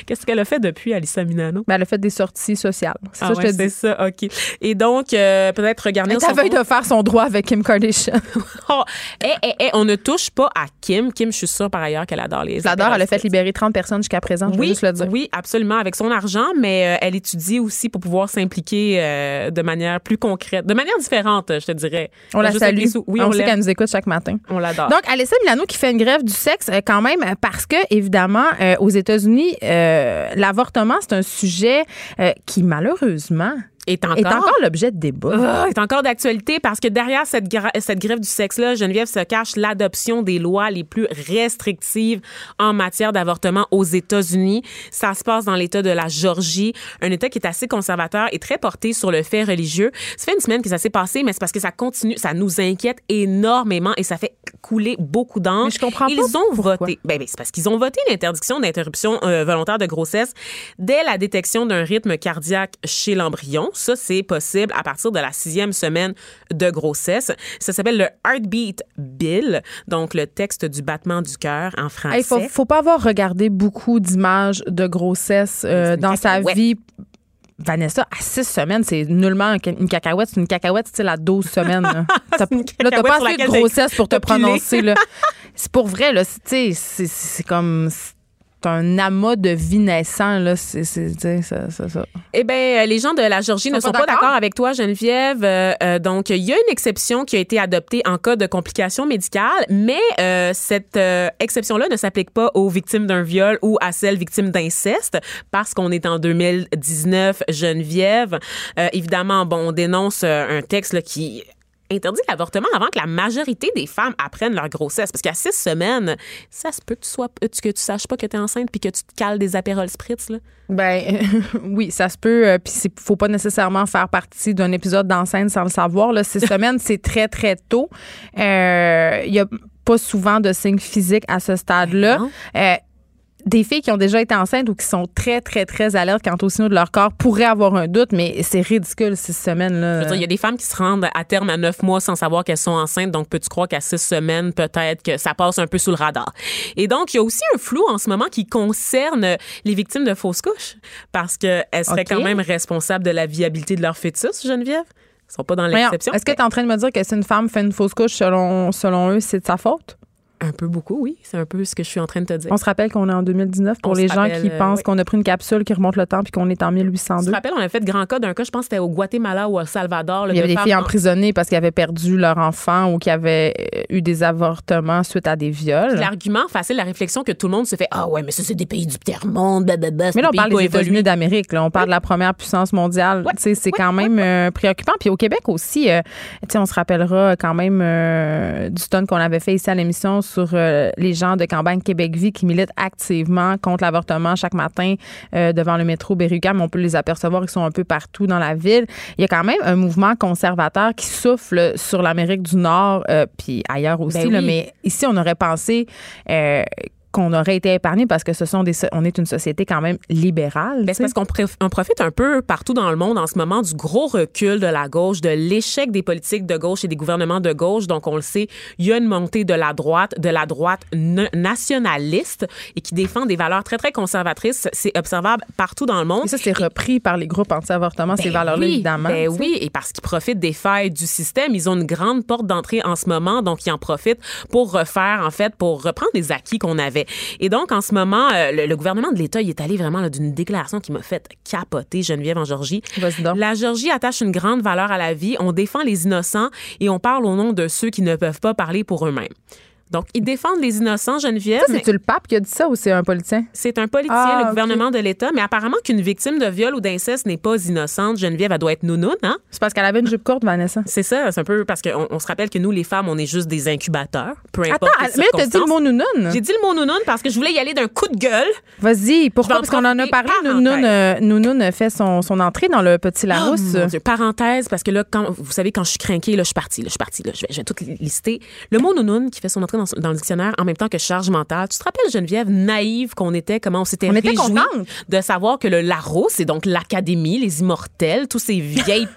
Qu'est-ce qu'elle a fait depuis, Alissa Milano? Ben, elle a fait des sorties sociales. C'est Ah ça, ouais, je te c'est dis. ça, OK. Et donc, euh, peut-être regarder Elle veille de faire son droit avec Kim Kardashian. Oh, eh, eh, eh, on ne touche pas à Kim. Kim, je suis sûre par ailleurs qu'elle adore les Je l'adore, elle a fait libérer 30 personnes jusqu'à présent, je veux Oui, juste le dire. oui, absolument, avec son argent, mais euh, elle étudie aussi pour pouvoir s'impliquer euh, de manière plus concrète, de manière différente, je te dirais. On la Juste avec salue. Oui, on on, sait qu'elle nous écoute chaque matin. On l'adore. Donc, Alessa Milano qui fait une grève du sexe quand même parce que, évidemment, aux États-Unis, l'avortement, c'est un sujet euh, qui, malheureusement, est encore, est encore l'objet de débat. Ah, est encore d'actualité parce que derrière cette, cette grève du sexe-là, Geneviève se cache l'adoption des lois les plus restrictives en matière d'avortement aux États-Unis. Ça se passe dans l'État de la Georgie, un État qui est assez conservateur et très porté sur le fait religieux. Ça fait une semaine que ça s'est passé, mais c'est parce que ça continue, ça nous inquiète énormément et ça fait couler beaucoup d'encre. Mais je comprends pas Ils ont pourquoi. voté. Ben, ben, c'est parce qu'ils ont voté l'interdiction d'interruption euh, volontaire de grossesse dès la détection d'un rythme cardiaque chez l'embryon. Ça, c'est possible à partir de la sixième semaine de grossesse. Ça s'appelle le Heartbeat Bill, donc le texte du battement du cœur en français. Il faut, faut pas avoir regardé beaucoup d'images de grossesse euh, C'est dans sa vie. Vanessa, à six semaines, c'est nullement une cacahuète. C'est une cacahuète style à 12 semaines. Là, T'as- pas assez de grossesse pour te prononcer. C'est pour vrai, là. c'est- C'est c'est comme. Un amas de vie naissant, là. C'est ça, ça, ça. Eh bien, les gens de la Georgie ne sont pas d'accord? avec toi, Geneviève. Euh, euh, donc, il y a une exception qui a été adoptée en cas de complications médicales, mais euh, cette euh, exception-là ne s'applique pas aux victimes d'un viol ou à celles victimes d'inceste, parce qu'on est en 2019, Geneviève. Euh, évidemment, bon, on dénonce euh, un texte là, qui interdit l'avortement avant que la majorité des femmes apprennent leur grossesse. Parce qu'à six semaines, ça se peut que tu, sois, que tu saches pas que tu es enceinte puis que tu te cales des apérols spritz. Là. Ben oui, ça se peut. euh, Puis il faut pas nécessairement faire partie d'un épisode d'enceinte sans le savoir. Là, six semaines, c'est très très tôt. Euh, Il y a pas souvent de signes physiques à ce stade-là. Euh, des filles qui ont déjà été enceintes ou qui sont très, très, très alertes quant au signaux de leur corps pourraient avoir un doute, mais c'est ridicule, six semaines. Je Là. veux dire, il y a des femmes qui se rendent à terme à neuf mois sans savoir qu'elles sont enceintes. Donc, peux-tu croire qu'à six semaines, peut-être que ça passe un peu sous le radar? Et donc, il y a aussi un flou en ce moment qui concerne les victimes de fausses couches parce qu'elles seraient quand même responsables de la viabilité de leur fœtus, Geneviève? Elles sont pas dans l'exception. Est-ce que tu es en train de me dire que si une femme fait une fausse couche, selon, selon eux, c'est de sa faute? Un peu beaucoup, oui. C'est un peu ce que je suis en train de te dire. On se rappelle qu'on est en 2019 pour On les gens rappelle, qui euh, pensent oui. qu'on a pris une capsule qui remonte le temps puis qu'on est en Tu 1802. te rappelles, on a fait grand cas d'un cas, je pense que c'était au Guatemala ou au Salvador. là, Il y avait de des filles en- emprisonnées parce qu'elles avaient perdu leur enfant ou qui avaient euh, eu des avortements suite à des viols. L'argument facile, la réflexion que tout le monde se fait Ah ouais, mais ça, c'est des pays du tiers-monde, blablabla. Mais là, on parle des. États-Unis d'Amérique. là. On parle de la première puissance mondiale. C'est quand même euh, préoccupant. Puis au Québec aussi, euh, tu sais, on se rappellera quand même euh, du stun qu'on avait fait ici à l'émission sur euh, les gens de campagne Québec Vie qui militent activement contre l'avortement chaque matin euh, devant le métro Berrucam. On peut les apercevoir, ils sont un peu partout dans la ville. Il y a quand même un mouvement conservateur qui souffle sur l'Amérique du Nord, euh, puis ailleurs aussi. Ben là. oui. mais ici, on aurait pensé qu'on aurait été épargné parce que ce sont des, on est une société quand même libérale. Ben, c'est parce qu'on on profite un peu partout dans le monde en ce moment du gros recul de la gauche, de l'échec des politiques de gauche et des gouvernements de gauche. Donc, on le sait, il y a une montée de la droite, de la droite na- nationaliste et qui défend des valeurs très, très conservatrices. C'est observable partout dans le monde. Et ça, c'est repris par les groupes anti-avortement, ces Ben valeurs-là, oui, évidemment. Ben oui, et parce qu'ils profitent des failles du système, ils ont une grande porte d'entrée en ce moment, donc ils en profitent pour refaire, en fait, pour reprendre les acquis qu'on avait. Et donc, en ce moment, euh, le, le gouvernement de l'État, il est allé vraiment d'une déclaration qui m'a fait capoter, Geneviève en Georgie. Donc. La Georgie attache une grande valeur à la vie. On défend les innocents et on parle au nom de ceux qui ne peuvent pas parler pour eux-mêmes. Donc, ils défendent les innocents, Geneviève. Ça, c'est-tu le pape qui a dit ça ou c'est un politicien? c'est un politicien, Ah, le gouvernement de l'État, mais apparemment qu'une victime de viol ou d'inceste n'est pas innocente. Geneviève, elle doit être nounoune, hein? C'est parce qu'elle avait une jupe courte, Vanessa. C'est ça, c'est un peu parce qu'on on se rappelle que nous, les femmes, on est juste des incubateurs, peu Attends, importe les mais t'as dit le mot nounoun. J'ai dit le mot nounoune parce que je voulais y aller d'un coup de gueule. Vas-y, pourquoi? Parce qu'on en a parlé. euh, Nounoun fait son, son entrée dans le Petit Larousse. Oh, mon Dieu. Parenthèse, parce que là, quand, vous savez, quand je suis craquée, là, je suis partie, là, je suis partie, là, je vais, je vais tout lister. Le mot nounoun qui fait son entrée dans, dans le dictionnaire en même temps que charge mentale. Tu te rappelles, Geneviève, naïve qu'on était, comment on s'était réjouis de savoir que le Larousse, c'est donc l'Académie, les immortels, tous ces vieilles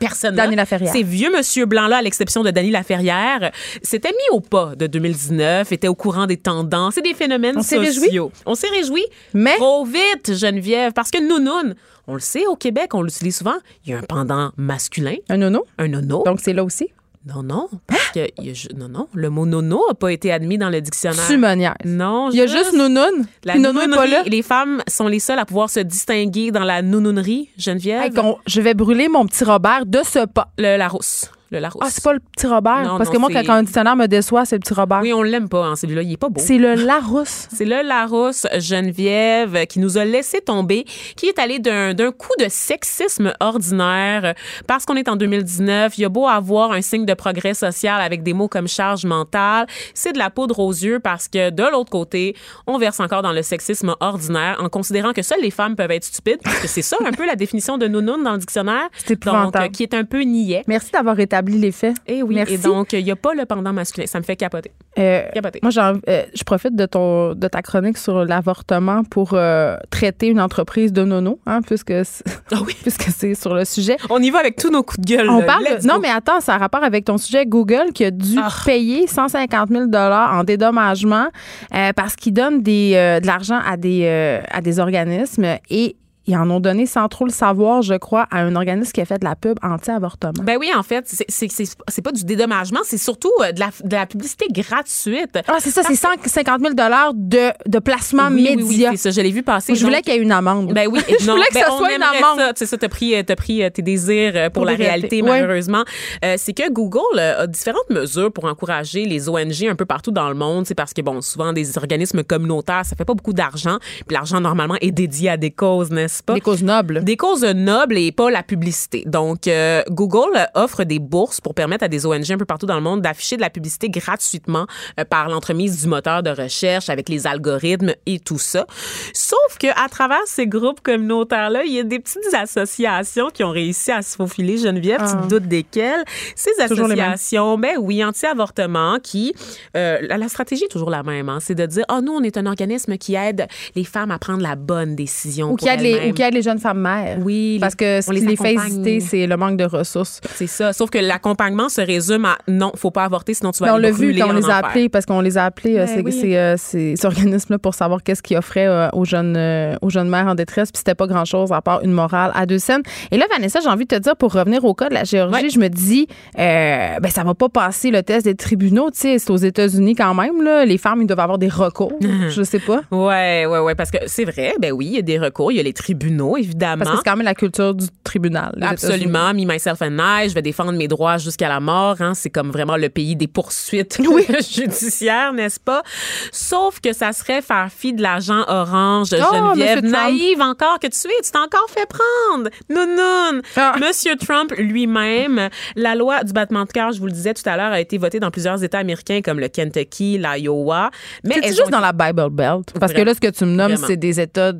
Laferrière. Ces vieux monsieur blancs-là, à l'exception de Dany Laferrière, s'étaient mis au pas de 2019, étaient au courant des tendances et des phénomènes On s'est sociaux. On s'est réjouis. Mais- Trop vite, Geneviève, parce que nounoun, on le sait, au Québec, on l'utilise souvent. Il y a un pendant masculin, Un nono. un nono. Donc, c'est là aussi. Non, non, parce que il y a ju- non, non, le mot nono n'a pas été admis dans le dictionnaire. Tu me niaises. Non, Il y a juste nounoun. La Puis est pas nounounerie, là. Les femmes sont les seules à pouvoir se distinguer dans la nounounerie, Geneviève. Hey, qu'on- je vais brûler mon petit Robert de ce pas. Le Larousse. Le Larousse. Ah, c'est pas le petit Robert? Non, parce non, que moi, quand un dictionnaire me déçoit, c'est le petit Robert. Oui, on l'aime pas, hein, celui-là. Il est pas beau. C'est le Larousse. C'est le Larousse Geneviève qui nous a laissé tomber, qui est allé d'un d'un coup de sexisme ordinaire parce qu'on est en 2019. Il y a beau avoir un signe de progrès social avec des mots comme charge mentale, c'est de la poudre aux yeux parce que de l'autre côté, on verse encore dans le sexisme ordinaire en considérant que seules les femmes peuvent être stupides parce que c'est ça un peu la définition de nounoun dans le dictionnaire. C'est épouvantable. Donc, euh, qui est un peu niais. Merci d'avoir les faits. Et oui, Merci. et donc, il n'y a pas le pendant masculin. Ça me fait capoter. Euh, Capoter. moi, euh, je profite de ton de ta chronique sur l'avortement pour euh, traiter une entreprise de nono, hein, puisque c'est- Ah oui. puisque c'est sur le sujet. On y va avec tous nos coups de gueule. On là. parle. de- non, mais attends, ça a rapport avec ton sujet Google qui a dû Ah. payer 150 000 en dédommagement euh, parce qu'il donne des, de l'argent à des, à des organismes et ils en ont donné sans trop le savoir, je crois, à un organisme qui a fait de la pub anti-avortement. Ben oui, en fait, c'est- c'est c'est- c'est pas du dédommagement, c'est surtout euh, de la, de la publicité gratuite. ah, c'est ça, c'est 150 000 de, de placement oui, oui, oui, média. c'est ça, je l'ai vu passer. je voulais qu'il y ait une amende. Ben oui, je non, voulais que ben ça on soit une amende. Sais, ça, t'as pris, euh, t'as pris euh, tes désirs pour, Pour la réalité, malheureusement. Euh, c'est que Google a différentes mesures pour encourager les ONG un peu partout dans le monde. C'est parce que, bon, souvent, des organismes communautaires, ça fait pas beaucoup d'argent. Puis l'argent, normalement, est dédié à des causes, n'est-ce pas? Des causes nobles. Des causes nobles et pas la publicité. Donc, euh, Google offre des bourses pour permettre à des ONG un peu partout dans le monde d'afficher de la publicité gratuitement euh, par l'entremise du moteur de recherche avec les algorithmes et tout ça. Sauf que à travers ces groupes communautaires-là, il y a des petites associations qui ont réussi à se faufiler. Geneviève, tu te doutes desquelles? Ces Ah. Toujours associations, ben oui, anti-avortement, qui euh, la, la stratégie est toujours la même, hein, c'est de dire, oh nous, on est un organisme qui aide les femmes à prendre la bonne décision. Ou qui aide les, ou les jeunes femmes mères. Oui, Parce que ce qui les les fait hésiter, c'est le manque de ressources. C'est ça. Sauf que l'accompagnement se résume à non, faut pas avorter, sinon tu vas Mais on aller l'a vu quand on les a appelés, parce qu'on les a appelés, euh, Ben oui. euh, ces- organismes-là, pour savoir qu'est-ce qu'ils offraient euh, aux, jeunes, euh, aux jeunes mères en détresse. Puis c'était pas grand-chose à part une morale à deux scènes. Et là, Vanessa, j'ai envie de te dire, pour revenir au cas de la Géorgie, Ouais. je me dis, ben ça va pas passer le test des tribunaux. Tu sais, c'est aux États-Unis quand même. Là. Les femmes, ils doivent avoir des recours. je sais pas. Ouais, ouais, ouais, parce que c'est vrai, ben oui, il y a des recours, il y a les tribunaux, évidemment. Parce que c'est quand même la culture du tribunal. Absolument, me, myself and I, je vais défendre mes droits jusqu'à la mort. Hein, c'est comme vraiment le pays des poursuites judiciaires, n'est-ce pas? Sauf que ça serait faire fi de l'agent orange, Geneviève, Monsieur Trump. naïve encore que tu es, tu t'es encore fait prendre. Non, non. Ah. Monsieur Trump lui-même, la loi du battement de cœur, je vous le disais tout à l'heure, a été votée dans plusieurs États américains comme le Kentucky, l'Iowa. Mais C'est juste ont dans la Bible Belt? Parce que là, ce que tu me nommes, c'est des États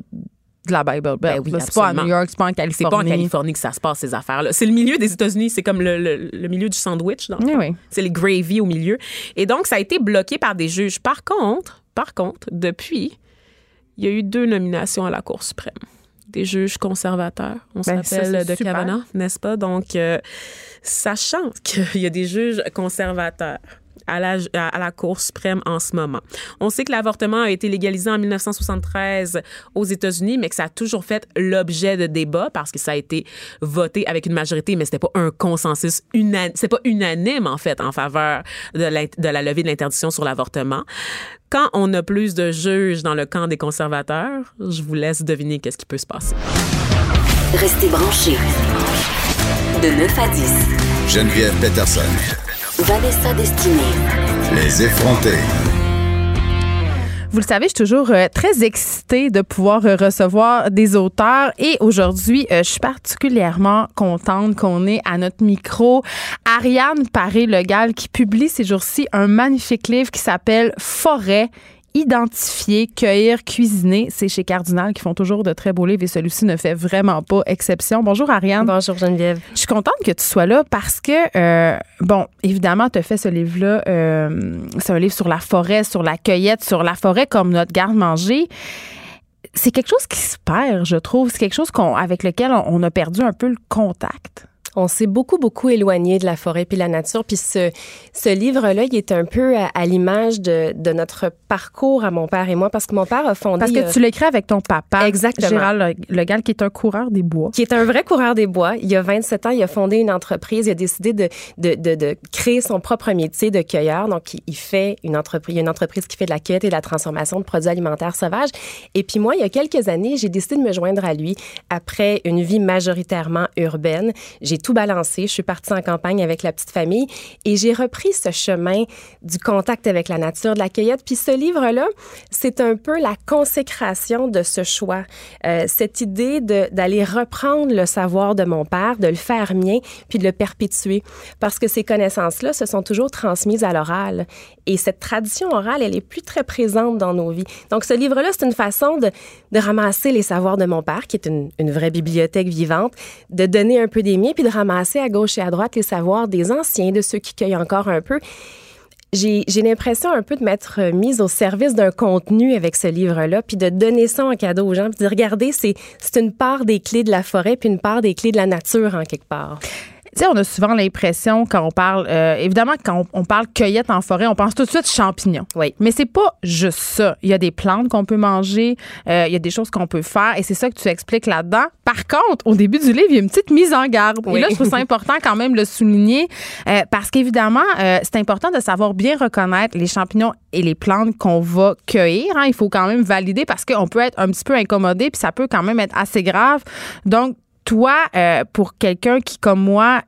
de la Bible Belt. Ben oui, c'est pas à. New York, c'est pas en C'est Californie. pas en Californie que ça se passe, ces affaires-là. C'est le milieu des États-Unis. C'est comme le, le- le milieu du sandwich. dans le Oui. C'est les gravy au milieu. Et donc, ça a été bloqué par des juges. Par contre, par contre, depuis, il y a eu deux nominations à la Cour suprême. Des juges conservateurs. On Ben, s'appelle c'est de super. Kavanaugh, n'est-ce pas? Donc, euh, sachant qu'il y a des juges conservateurs à la, à la Cour suprême en ce moment. On sait que l'avortement a été légalisé en 1973 aux États-Unis, mais que ça a toujours fait l'objet de débats parce que ça a été voté avec une majorité, mais c'était pas un consensus unanime, c'est pas unanime en fait en faveur de la, de la levée de l'interdiction sur l'avortement. Quand on a plus de juges dans le camp des conservateurs, je vous laisse deviner qu'est-ce qui peut se passer. Restez branchés. De 9 à 10. Geneviève Peterson. Vanessa Destinée. Les effrontés. Vous le savez, je suis toujours euh, très excitée de pouvoir euh, recevoir des auteurs et aujourd'hui, euh, je suis particulièrement contente qu'on ait à notre micro Ariane Paré-Legal qui publie ces jours-ci un magnifique livre qui s'appelle Forêt identifier, cueillir, cuisiner. C'est chez Cardinal qui font toujours de très beaux livres et celui-ci ne fait vraiment pas exception. Bonjour Ariane. Bonjour Geneviève. Je suis contente que tu sois là parce que, euh, bon, évidemment, tu as fait ce livre-là. euh, c'est un livre sur la forêt, sur la cueillette, sur la forêt comme notre garde-manger. C'est quelque chose qui se perd, je trouve. C'est quelque chose qu'on, avec lequel on, on a perdu un peu le contact. On s'est beaucoup, beaucoup éloigné de la forêt puis de la nature. Puis ce, ce livre-là, il est un peu à, à l'image de, de notre parcours à mon père et moi, parce que mon père a fondé... Parce que euh, tu l'écris avec ton papa, Exactement. Gérald Le- Legal, qui est un coureur des bois. qui est un vrai coureur des bois. Il y a 27 ans, il a fondé une entreprise. Il a décidé de, de, de, de créer son propre métier de cueilleur. Donc, il- il fait une entreprise, il y a une entreprise qui fait de la cueillette et de la transformation de produits alimentaires sauvages. Et puis moi, il y a quelques années, j'ai décidé de me joindre à lui après une vie majoritairement urbaine. J'ai tout balancé. Je suis partie en campagne avec la petite famille et j'ai repris ce chemin du contact avec la nature, de la cueillette. Puis ce livre-là, c'est un peu la consécration de ce choix. Euh, cette idée d'aller reprendre le savoir de mon père, de le faire mien, puis de le perpétuer. Parce que ces connaissances-là se sont toujours transmises à l'oral. Et cette tradition orale, elle est plus très présente dans nos vies. Donc, ce livre-là, c'est une façon de, de ramasser les savoirs de mon père, qui est une, une vraie bibliothèque vivante, de donner un peu des miens, puis de ramasser à gauche et à droite les savoirs des anciens, de ceux qui cueillent encore un peu j'ai l'impression un peu de m'être mise au service d'un contenu avec ce livre-là, puis de donner ça en cadeau aux gens, puis de dire, regardez, c'est une part des clés de la forêt, puis une part des clés de la nature en quelque part. Tu sais, on a souvent l'impression quand on parle, euh, évidemment, quand on, on parle cueillette en forêt, on pense tout de suite champignons. Oui. Mais c'est pas juste ça. Il y a des plantes qu'on peut manger, euh, il y a des choses qu'on peut faire, et c'est ça que tu expliques là-dedans. Par contre, au début du livre, il y a une petite mise en garde. Oui. Et là, je trouve ça important quand même de le souligner, euh, parce qu'évidemment, euh, c'est important de savoir bien reconnaître les champignons et les plantes qu'on va cueillir. hein. Il faut quand même valider parce qu'on peut être un petit peu incommodé, puis ça peut quand même être assez grave. Donc, toi, euh, pour quelqu'un qui, comme moi,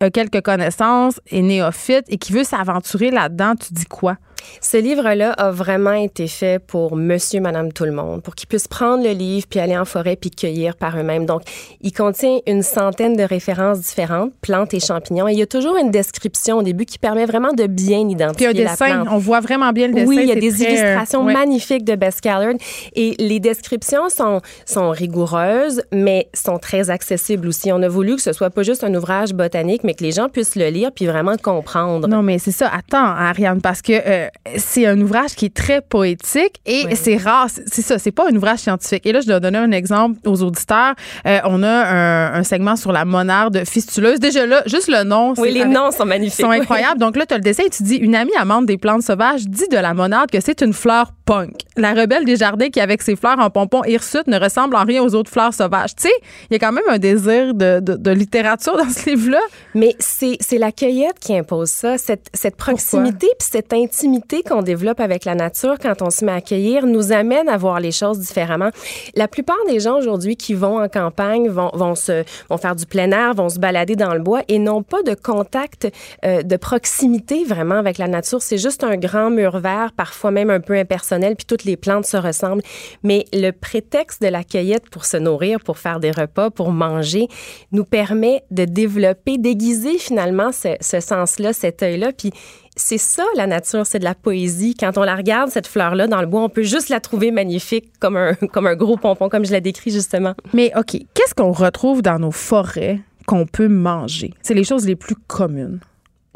a quelques connaissances, est néophyte et qui veut s'aventurer là-dedans, tu dis quoi? Ce livre-là a vraiment été fait pour monsieur, madame, tout le monde, pour qu'ils puissent prendre le livre puis aller en forêt puis cueillir par eux-mêmes. Donc, il contient une centaine de références différentes, plantes et champignons. Et il y a toujours une description au début qui permet vraiment de bien Puis identifier un la dessin, plante. on voit vraiment bien le dessin. Oui, il y a des très, euh, illustrations ouais. magnifiques de Bess Callard et les descriptions sont, sont rigoureuses, mais sont très accessibles aussi. On a voulu que ce soit pas juste un ouvrage botanique, mais que les gens puissent le lire puis vraiment comprendre. Non, mais c'est ça. Attends, Ariane, parce que euh, c'est un ouvrage qui est très poétique et Oui. c'est rare. C'est ça, c'est pas un ouvrage scientifique. Et là, je dois donner un exemple aux auditeurs. Euh, on a un, un segment sur la monarde fistuleuse. Déjà là, juste le nom. Oui, les avec- noms sont magnifiques. sont Oui. incroyables. Donc là, tu as le dessin et tu dis une amie amante des plantes sauvages dit de la monarde que c'est une fleur punk. La rebelle des jardins qui, avec ses fleurs en pompon hirsute, ne ressemble en rien aux autres fleurs sauvages. Tu sais, il y a quand même un désir de, de- de littérature dans ce livre-là. Mais c'est c'est la cueillette qui impose ça, cette, cette proximité puis cette intimité qu'on développe avec la nature quand on se met à cueillir nous amène à voir les choses différemment. La plupart des gens aujourd'hui qui vont en campagne vont, vont, se, vont faire du plein air, vont se balader dans le bois et n'ont pas de contact, euh, de proximité vraiment avec la nature. C'est juste un grand mur vert, parfois même un peu impersonnel, puis toutes les plantes se ressemblent. Mais le prétexte de la cueillette pour se nourrir, pour faire des repas, pour manger, nous permet de développer, d'aiguiser finalement ce, ce sens-là, cet œil-là. Puis c'est ça, la nature, c'est de la poésie. Quand on la regarde, cette fleur-là, dans le bois, on peut juste la trouver magnifique, comme un, comme un gros pompon, comme je l'ai décrit justement. Mais OK, qu'est-ce qu'on retrouve dans nos forêts qu'on peut manger? C'est les choses les plus communes.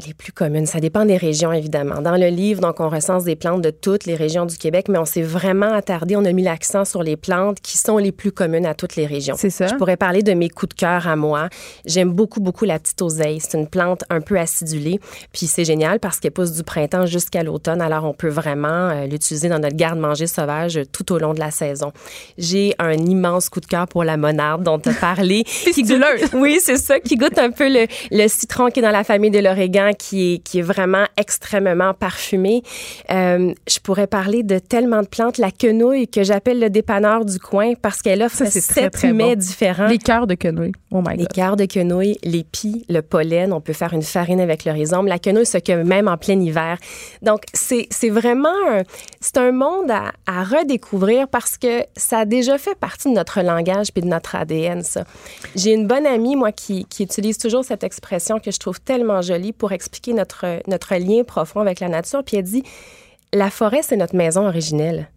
Les plus communes, ça dépend des régions, évidemment. Dans le livre, donc, on recense des plantes de toutes les régions du Québec, mais on s'est vraiment attardé, on a mis l'accent sur les plantes qui sont les plus communes à toutes les régions. C'est ça. Je pourrais parler de mes coups de cœur à moi. J'aime beaucoup, beaucoup la petite oseille. C'est une plante un peu acidulée, puis c'est génial parce qu'elle pousse du printemps jusqu'à l'automne, alors on peut vraiment euh, l'utiliser dans notre garde-manger sauvage tout au long de la saison. J'ai un immense coup de cœur pour la monarde dont tu as parlé. qui goûte, oui, c'est ça, qui goûte un peu le, le citron qui est dans la famille de l'origan, qui est, qui est vraiment extrêmement parfumé. Euh, je pourrais parler de tellement de plantes. La quenouille, que j'appelle le dépanneur du coin parce qu'elle offre c'est très, sept très mets bon. différents. Les cœurs de quenouille. Oh my Les God. cœurs de quenouille, l'épi, le pollen, on peut faire une farine avec le rhizome. La quenouille se cueille même en plein hiver. Donc, c'est vraiment un, c'est un monde à, à redécouvrir parce que ça a déjà fait partie de notre langage puis de notre ADN, ça. J'ai une bonne amie, moi, qui, qui utilise toujours cette expression que je trouve tellement jolie pour expliquer notre, notre lien profond avec la nature. Puis elle dit, la forêt, c'est notre maison originelle.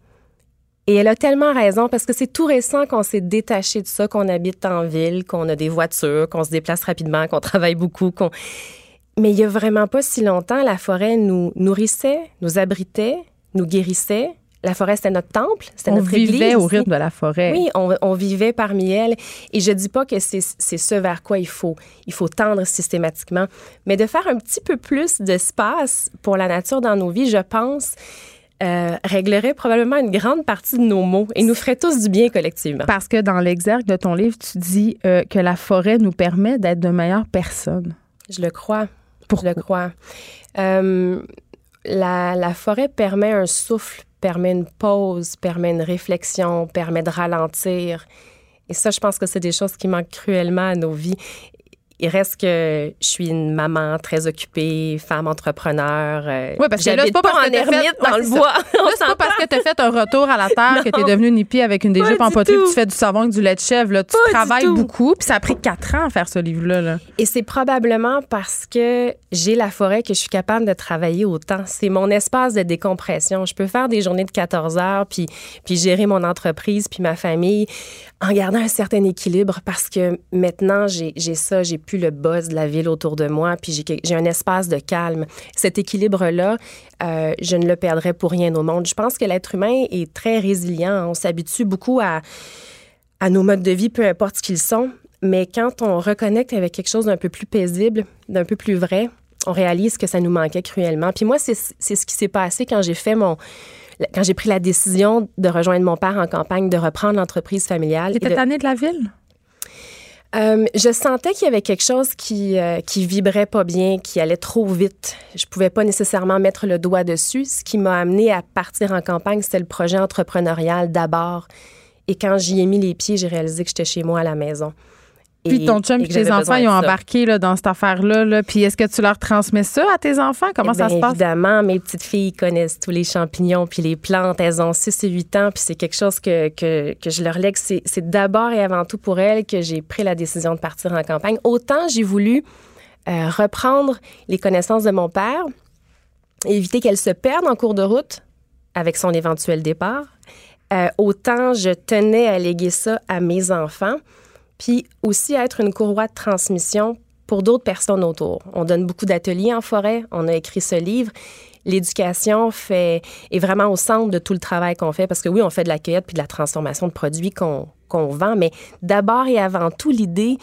Et elle a tellement raison parce que c'est tout récent qu'on s'est détaché de ça, qu'on habite en ville, qu'on a des voitures, qu'on se déplace rapidement, qu'on travaille beaucoup, qu'on... Mais il y a vraiment pas si longtemps, la forêt nous nourrissait, nous abritait, nous guérissait. La forêt, c'était notre temple, c'était On notre vivait église au aussi. rythme de la forêt. Oui, on, on vivait parmi elles. Et je dis pas que c'est c'est ce vers quoi il faut, il faut tendre systématiquement, mais de faire un petit peu plus d'espace pour la nature dans nos vies, je pense, euh, réglerait probablement une grande partie de nos maux et nous ferait tous du bien collectivement. Parce que dans l'exergue de ton livre, tu dis euh, que la forêt nous permet d'être de meilleures personnes. Je le crois. Pourquoi? Je le crois. Euh, la, la forêt permet un souffle, permet une pause, permet une réflexion, permet de ralentir. Et ça, je pense que c'est des choses qui manquent cruellement à nos vies. Il reste que je suis une maman très occupée, femme entrepreneur. euh, Oui, parce que là, c'est j'habite pas parce en que ermite fait- dans ouais, le bois. Là, c'est pas parce que tu as fait un retour à la terre que tu es devenue une hippie avec une des Pas jupes en poterie, tu fais du savon avec du lait de chèvre. Là. Tu Pas travailles beaucoup, puis ça a pris quatre ans à faire ce livre-là. là. Et c'est probablement parce que j'ai la forêt que je suis capable de travailler autant. C'est mon espace de décompression. Je peux faire des journées de 14 heures, puis, puis gérer mon entreprise, puis ma famille, en gardant un certain équilibre parce que maintenant, j'ai j'ai ça, j'ai plus le buzz de la ville autour de moi, puis j'ai un espace de calme. Cet équilibre-là, euh, je ne le perdrai pour rien au monde. Je pense que l'être humain est très résilient. On s'habitue beaucoup à à nos modes de vie, peu importe ce qu'ils sont. Mais quand on reconnecte avec quelque chose d'un peu plus paisible, d'un peu plus vrai, on réalise que ça nous manquait cruellement. Puis moi, c'est c'est ce qui s'est passé quand j'ai fait mon quand j'ai pris la décision de rejoindre mon père en campagne, de reprendre l'entreprise familiale. T'étais de- tannée de la ville? Euh, je sentais qu'il y avait quelque chose qui, euh, qui vibrait pas bien, qui allait trop vite. Je pouvais pas nécessairement mettre le doigt dessus. Ce qui m'a amené à partir en campagne, c'était le projet entrepreneurial d'abord. Et quand j'y ai mis les pieds, j'ai réalisé que j'étais chez moi à la maison. Puis ton chum et tes enfants, ils ont embarqué là, dans cette affaire-là. Là. Puis est-ce que tu leur transmets ça à tes enfants? Comment Eh ça se passe? Évidemment, mes petites filles connaissent tous les champignons puis les plantes. Elles ont 6 et 8 ans, puis c'est quelque chose que, que, que je leur lègue. C'est c'est d'abord et avant tout pour elles que j'ai pris la décision de partir en campagne. Autant j'ai voulu euh, reprendre les connaissances de mon père, éviter qu'elles se perdent en cours de route avec son éventuel départ. Euh, autant je tenais à léguer ça à mes enfants, puis aussi être une courroie de transmission pour d'autres personnes autour. On donne beaucoup d'ateliers en forêt, on a écrit ce livre. L'éducation fait est vraiment au centre de tout le travail qu'on fait parce que oui, on fait de la cueillette puis de la transformation de produits qu'on vend, mais d'abord et avant tout, l'idée,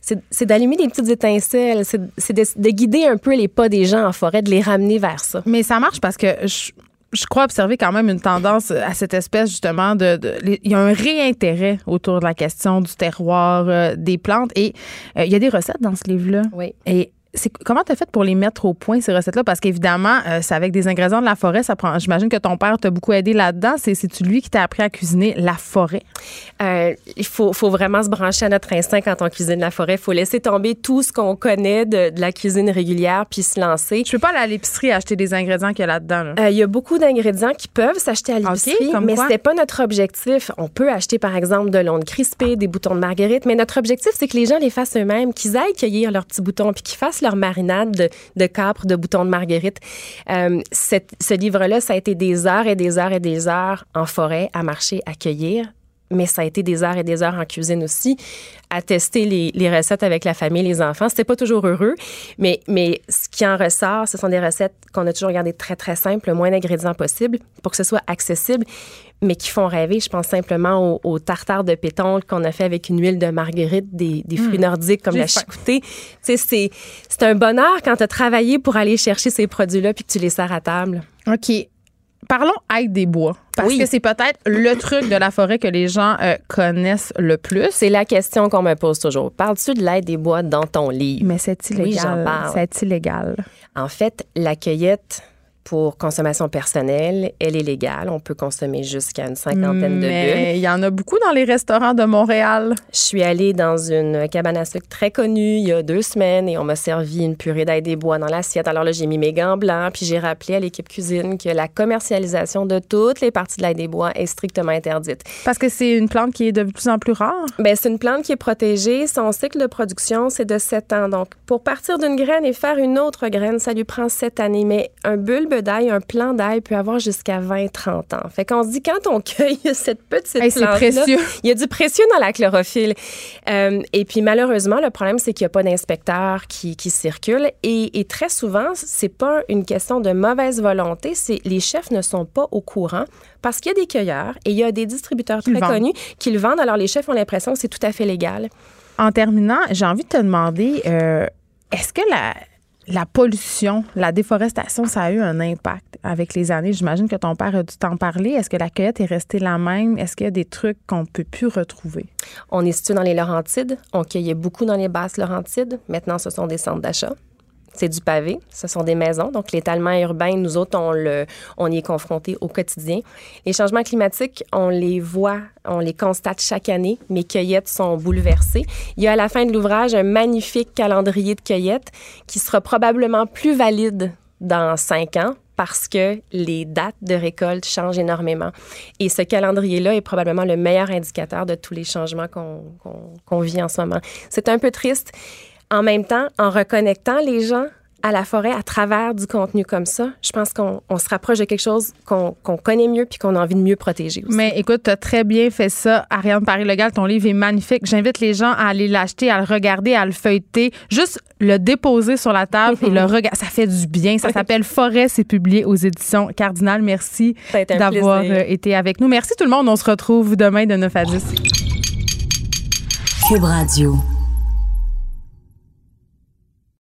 c'est d'allumer des petites étincelles, c'est c'est de, de guider un peu les pas des gens en forêt, de les ramener vers ça. Mais ça marche parce que je, je crois observer quand même une tendance à cette espèce justement de, de- il y a un réintérêt autour de la question du terroir, euh, des plantes et euh, il y a des recettes dans ce livre-là. Oui. Et c'est comment tu as fait pour les mettre au point ces recettes-là? Parce qu'évidemment euh, c'est avec des ingrédients de la forêt, ça prend. J'imagine que ton père t'a beaucoup aidé là-dedans. C'est c'est lui qui t'a appris à cuisiner la forêt? Euh, il faut, faut vraiment se brancher à notre instinct quand on cuisine la forêt. Il faut laisser tomber tout ce qu'on connaît de, de la cuisine régulière puis se lancer. Je peux pas aller à l'épicerie acheter des ingrédients qu'il y a là-dedans. là. Euh, Il y a beaucoup d'ingrédients qui peuvent s'acheter à l'épicerie, mais c'était pas notre objectif. On peut acheter par exemple de l'onde crispée, des boutons de marguerite, mais notre objectif c'est que les gens les fassent eux-mêmes, qu'ils aillent cueillir leurs petits boutons puis qu'ils fassent leur marinade de, de capre, de boutons de marguerite. Euh, ce livre-là, ça a été des heures et des heures et des heures en forêt à marcher, à cueillir. Mais ça a été des heures et des heures en cuisine aussi, à tester les, les recettes avec la famille, les enfants. C'était pas toujours heureux, mais, mais ce qui en ressort, ce sont des recettes qu'on a toujours gardées très, très simples, le moins d'ingrédients possible pour que ce soit accessible, mais qui font rêver. Je pense simplement au, au tartare de pétoncle qu'on a fait avec une huile de marguerite, des, des fruits nordiques comme la sais, c'est, c'est un bonheur quand tu as travaillé pour aller chercher ces produits-là puis que tu les sers à table. OK. Parlons aide des bois. Parce Oui. que c'est peut-être le truc de la forêt que les gens euh, connaissent le plus. C'est la question qu'on me pose toujours. Parles-tu de l'aide des bois dans ton livre? Mais c'est Oui, illégal. j'en parle. c'est illégal. En fait, la cueillette pour consommation personnelle, elle est légale. On peut consommer jusqu'à une cinquantaine de bulles. Mais il y en a beaucoup dans les restaurants de Montréal. Je suis allée dans une cabane à sucre très connue il y a deux semaines et on m'a servi une purée d'ail des bois dans l'assiette. Alors là, j'ai mis mes gants blancs puis j'ai rappelé à l'équipe cuisine que la commercialisation de toutes les parties de l'ail des bois est strictement interdite. Parce que c'est une plante qui est de plus en plus rare? Ben, c'est une plante qui est protégée. Son cycle de production, c'est de 7 ans. Donc, pour partir d'une graine et faire une autre graine, ça lui prend 7 années. Mais un bulbe d'ail, un plant d'ail peut avoir jusqu'à 20-30 ans. Fait qu'on se dit, quand on cueille cette petite Hey, plante précieux. il y a du précieux dans la chlorophylle. Euh, et puis, malheureusement, le problème, c'est qu'il n'y a pas d'inspecteur qui, qui circule. Et, et très souvent, c'est pas une question de mauvaise volonté, c'est les chefs ne sont pas au courant parce qu'il y a des cueilleurs et il y a des distributeurs très vendent. connus qui le vendent. Alors, les chefs ont l'impression que c'est tout à fait légal. En terminant, j'ai envie de te demander, euh, est-ce que la, la pollution, la déforestation, ça a eu un impact avec les années? J'imagine que ton père a dû t'en parler. Est-ce que la cueillette est restée la même? Est-ce qu'il y a des trucs qu'on ne peut plus retrouver? On est situé dans les Laurentides. On cueillait beaucoup dans les basses Laurentides. Maintenant, ce sont des centres d'achat. C'est du pavé, ce sont des maisons. Donc, l'étalement urbain, nous autres, on, le, on y est confrontés au quotidien. Les changements climatiques, on les voit, on les constate chaque année. Mes cueillettes sont bouleversées. Il y a à la fin de l'ouvrage un magnifique calendrier de cueillettes qui sera probablement plus valide dans cinq ans parce que les dates de récolte changent énormément. Et ce calendrier-là est probablement le meilleur indicateur de tous les changements qu'on vit en ce moment. C'est un peu triste. En même temps, en reconnectant les gens à la forêt à travers du contenu comme ça, je pense qu'on on se rapproche de quelque chose qu'on qu'on connaît mieux puis qu'on a envie de mieux protéger aussi. Mais écoute, tu as très bien fait ça. Ariane Paris-Legal, ton livre est magnifique. J'invite les gens à aller l'acheter, à le regarder, à le feuilleter. Juste le déposer sur la table et le regarder. Ça fait du bien. Ça s'appelle Forêt. C'est publié aux éditions Cardinal. Merci d'avoir plaisir. euh, été avec nous. Merci tout le monde. On se retrouve demain de 9 à 10. Cube Radio.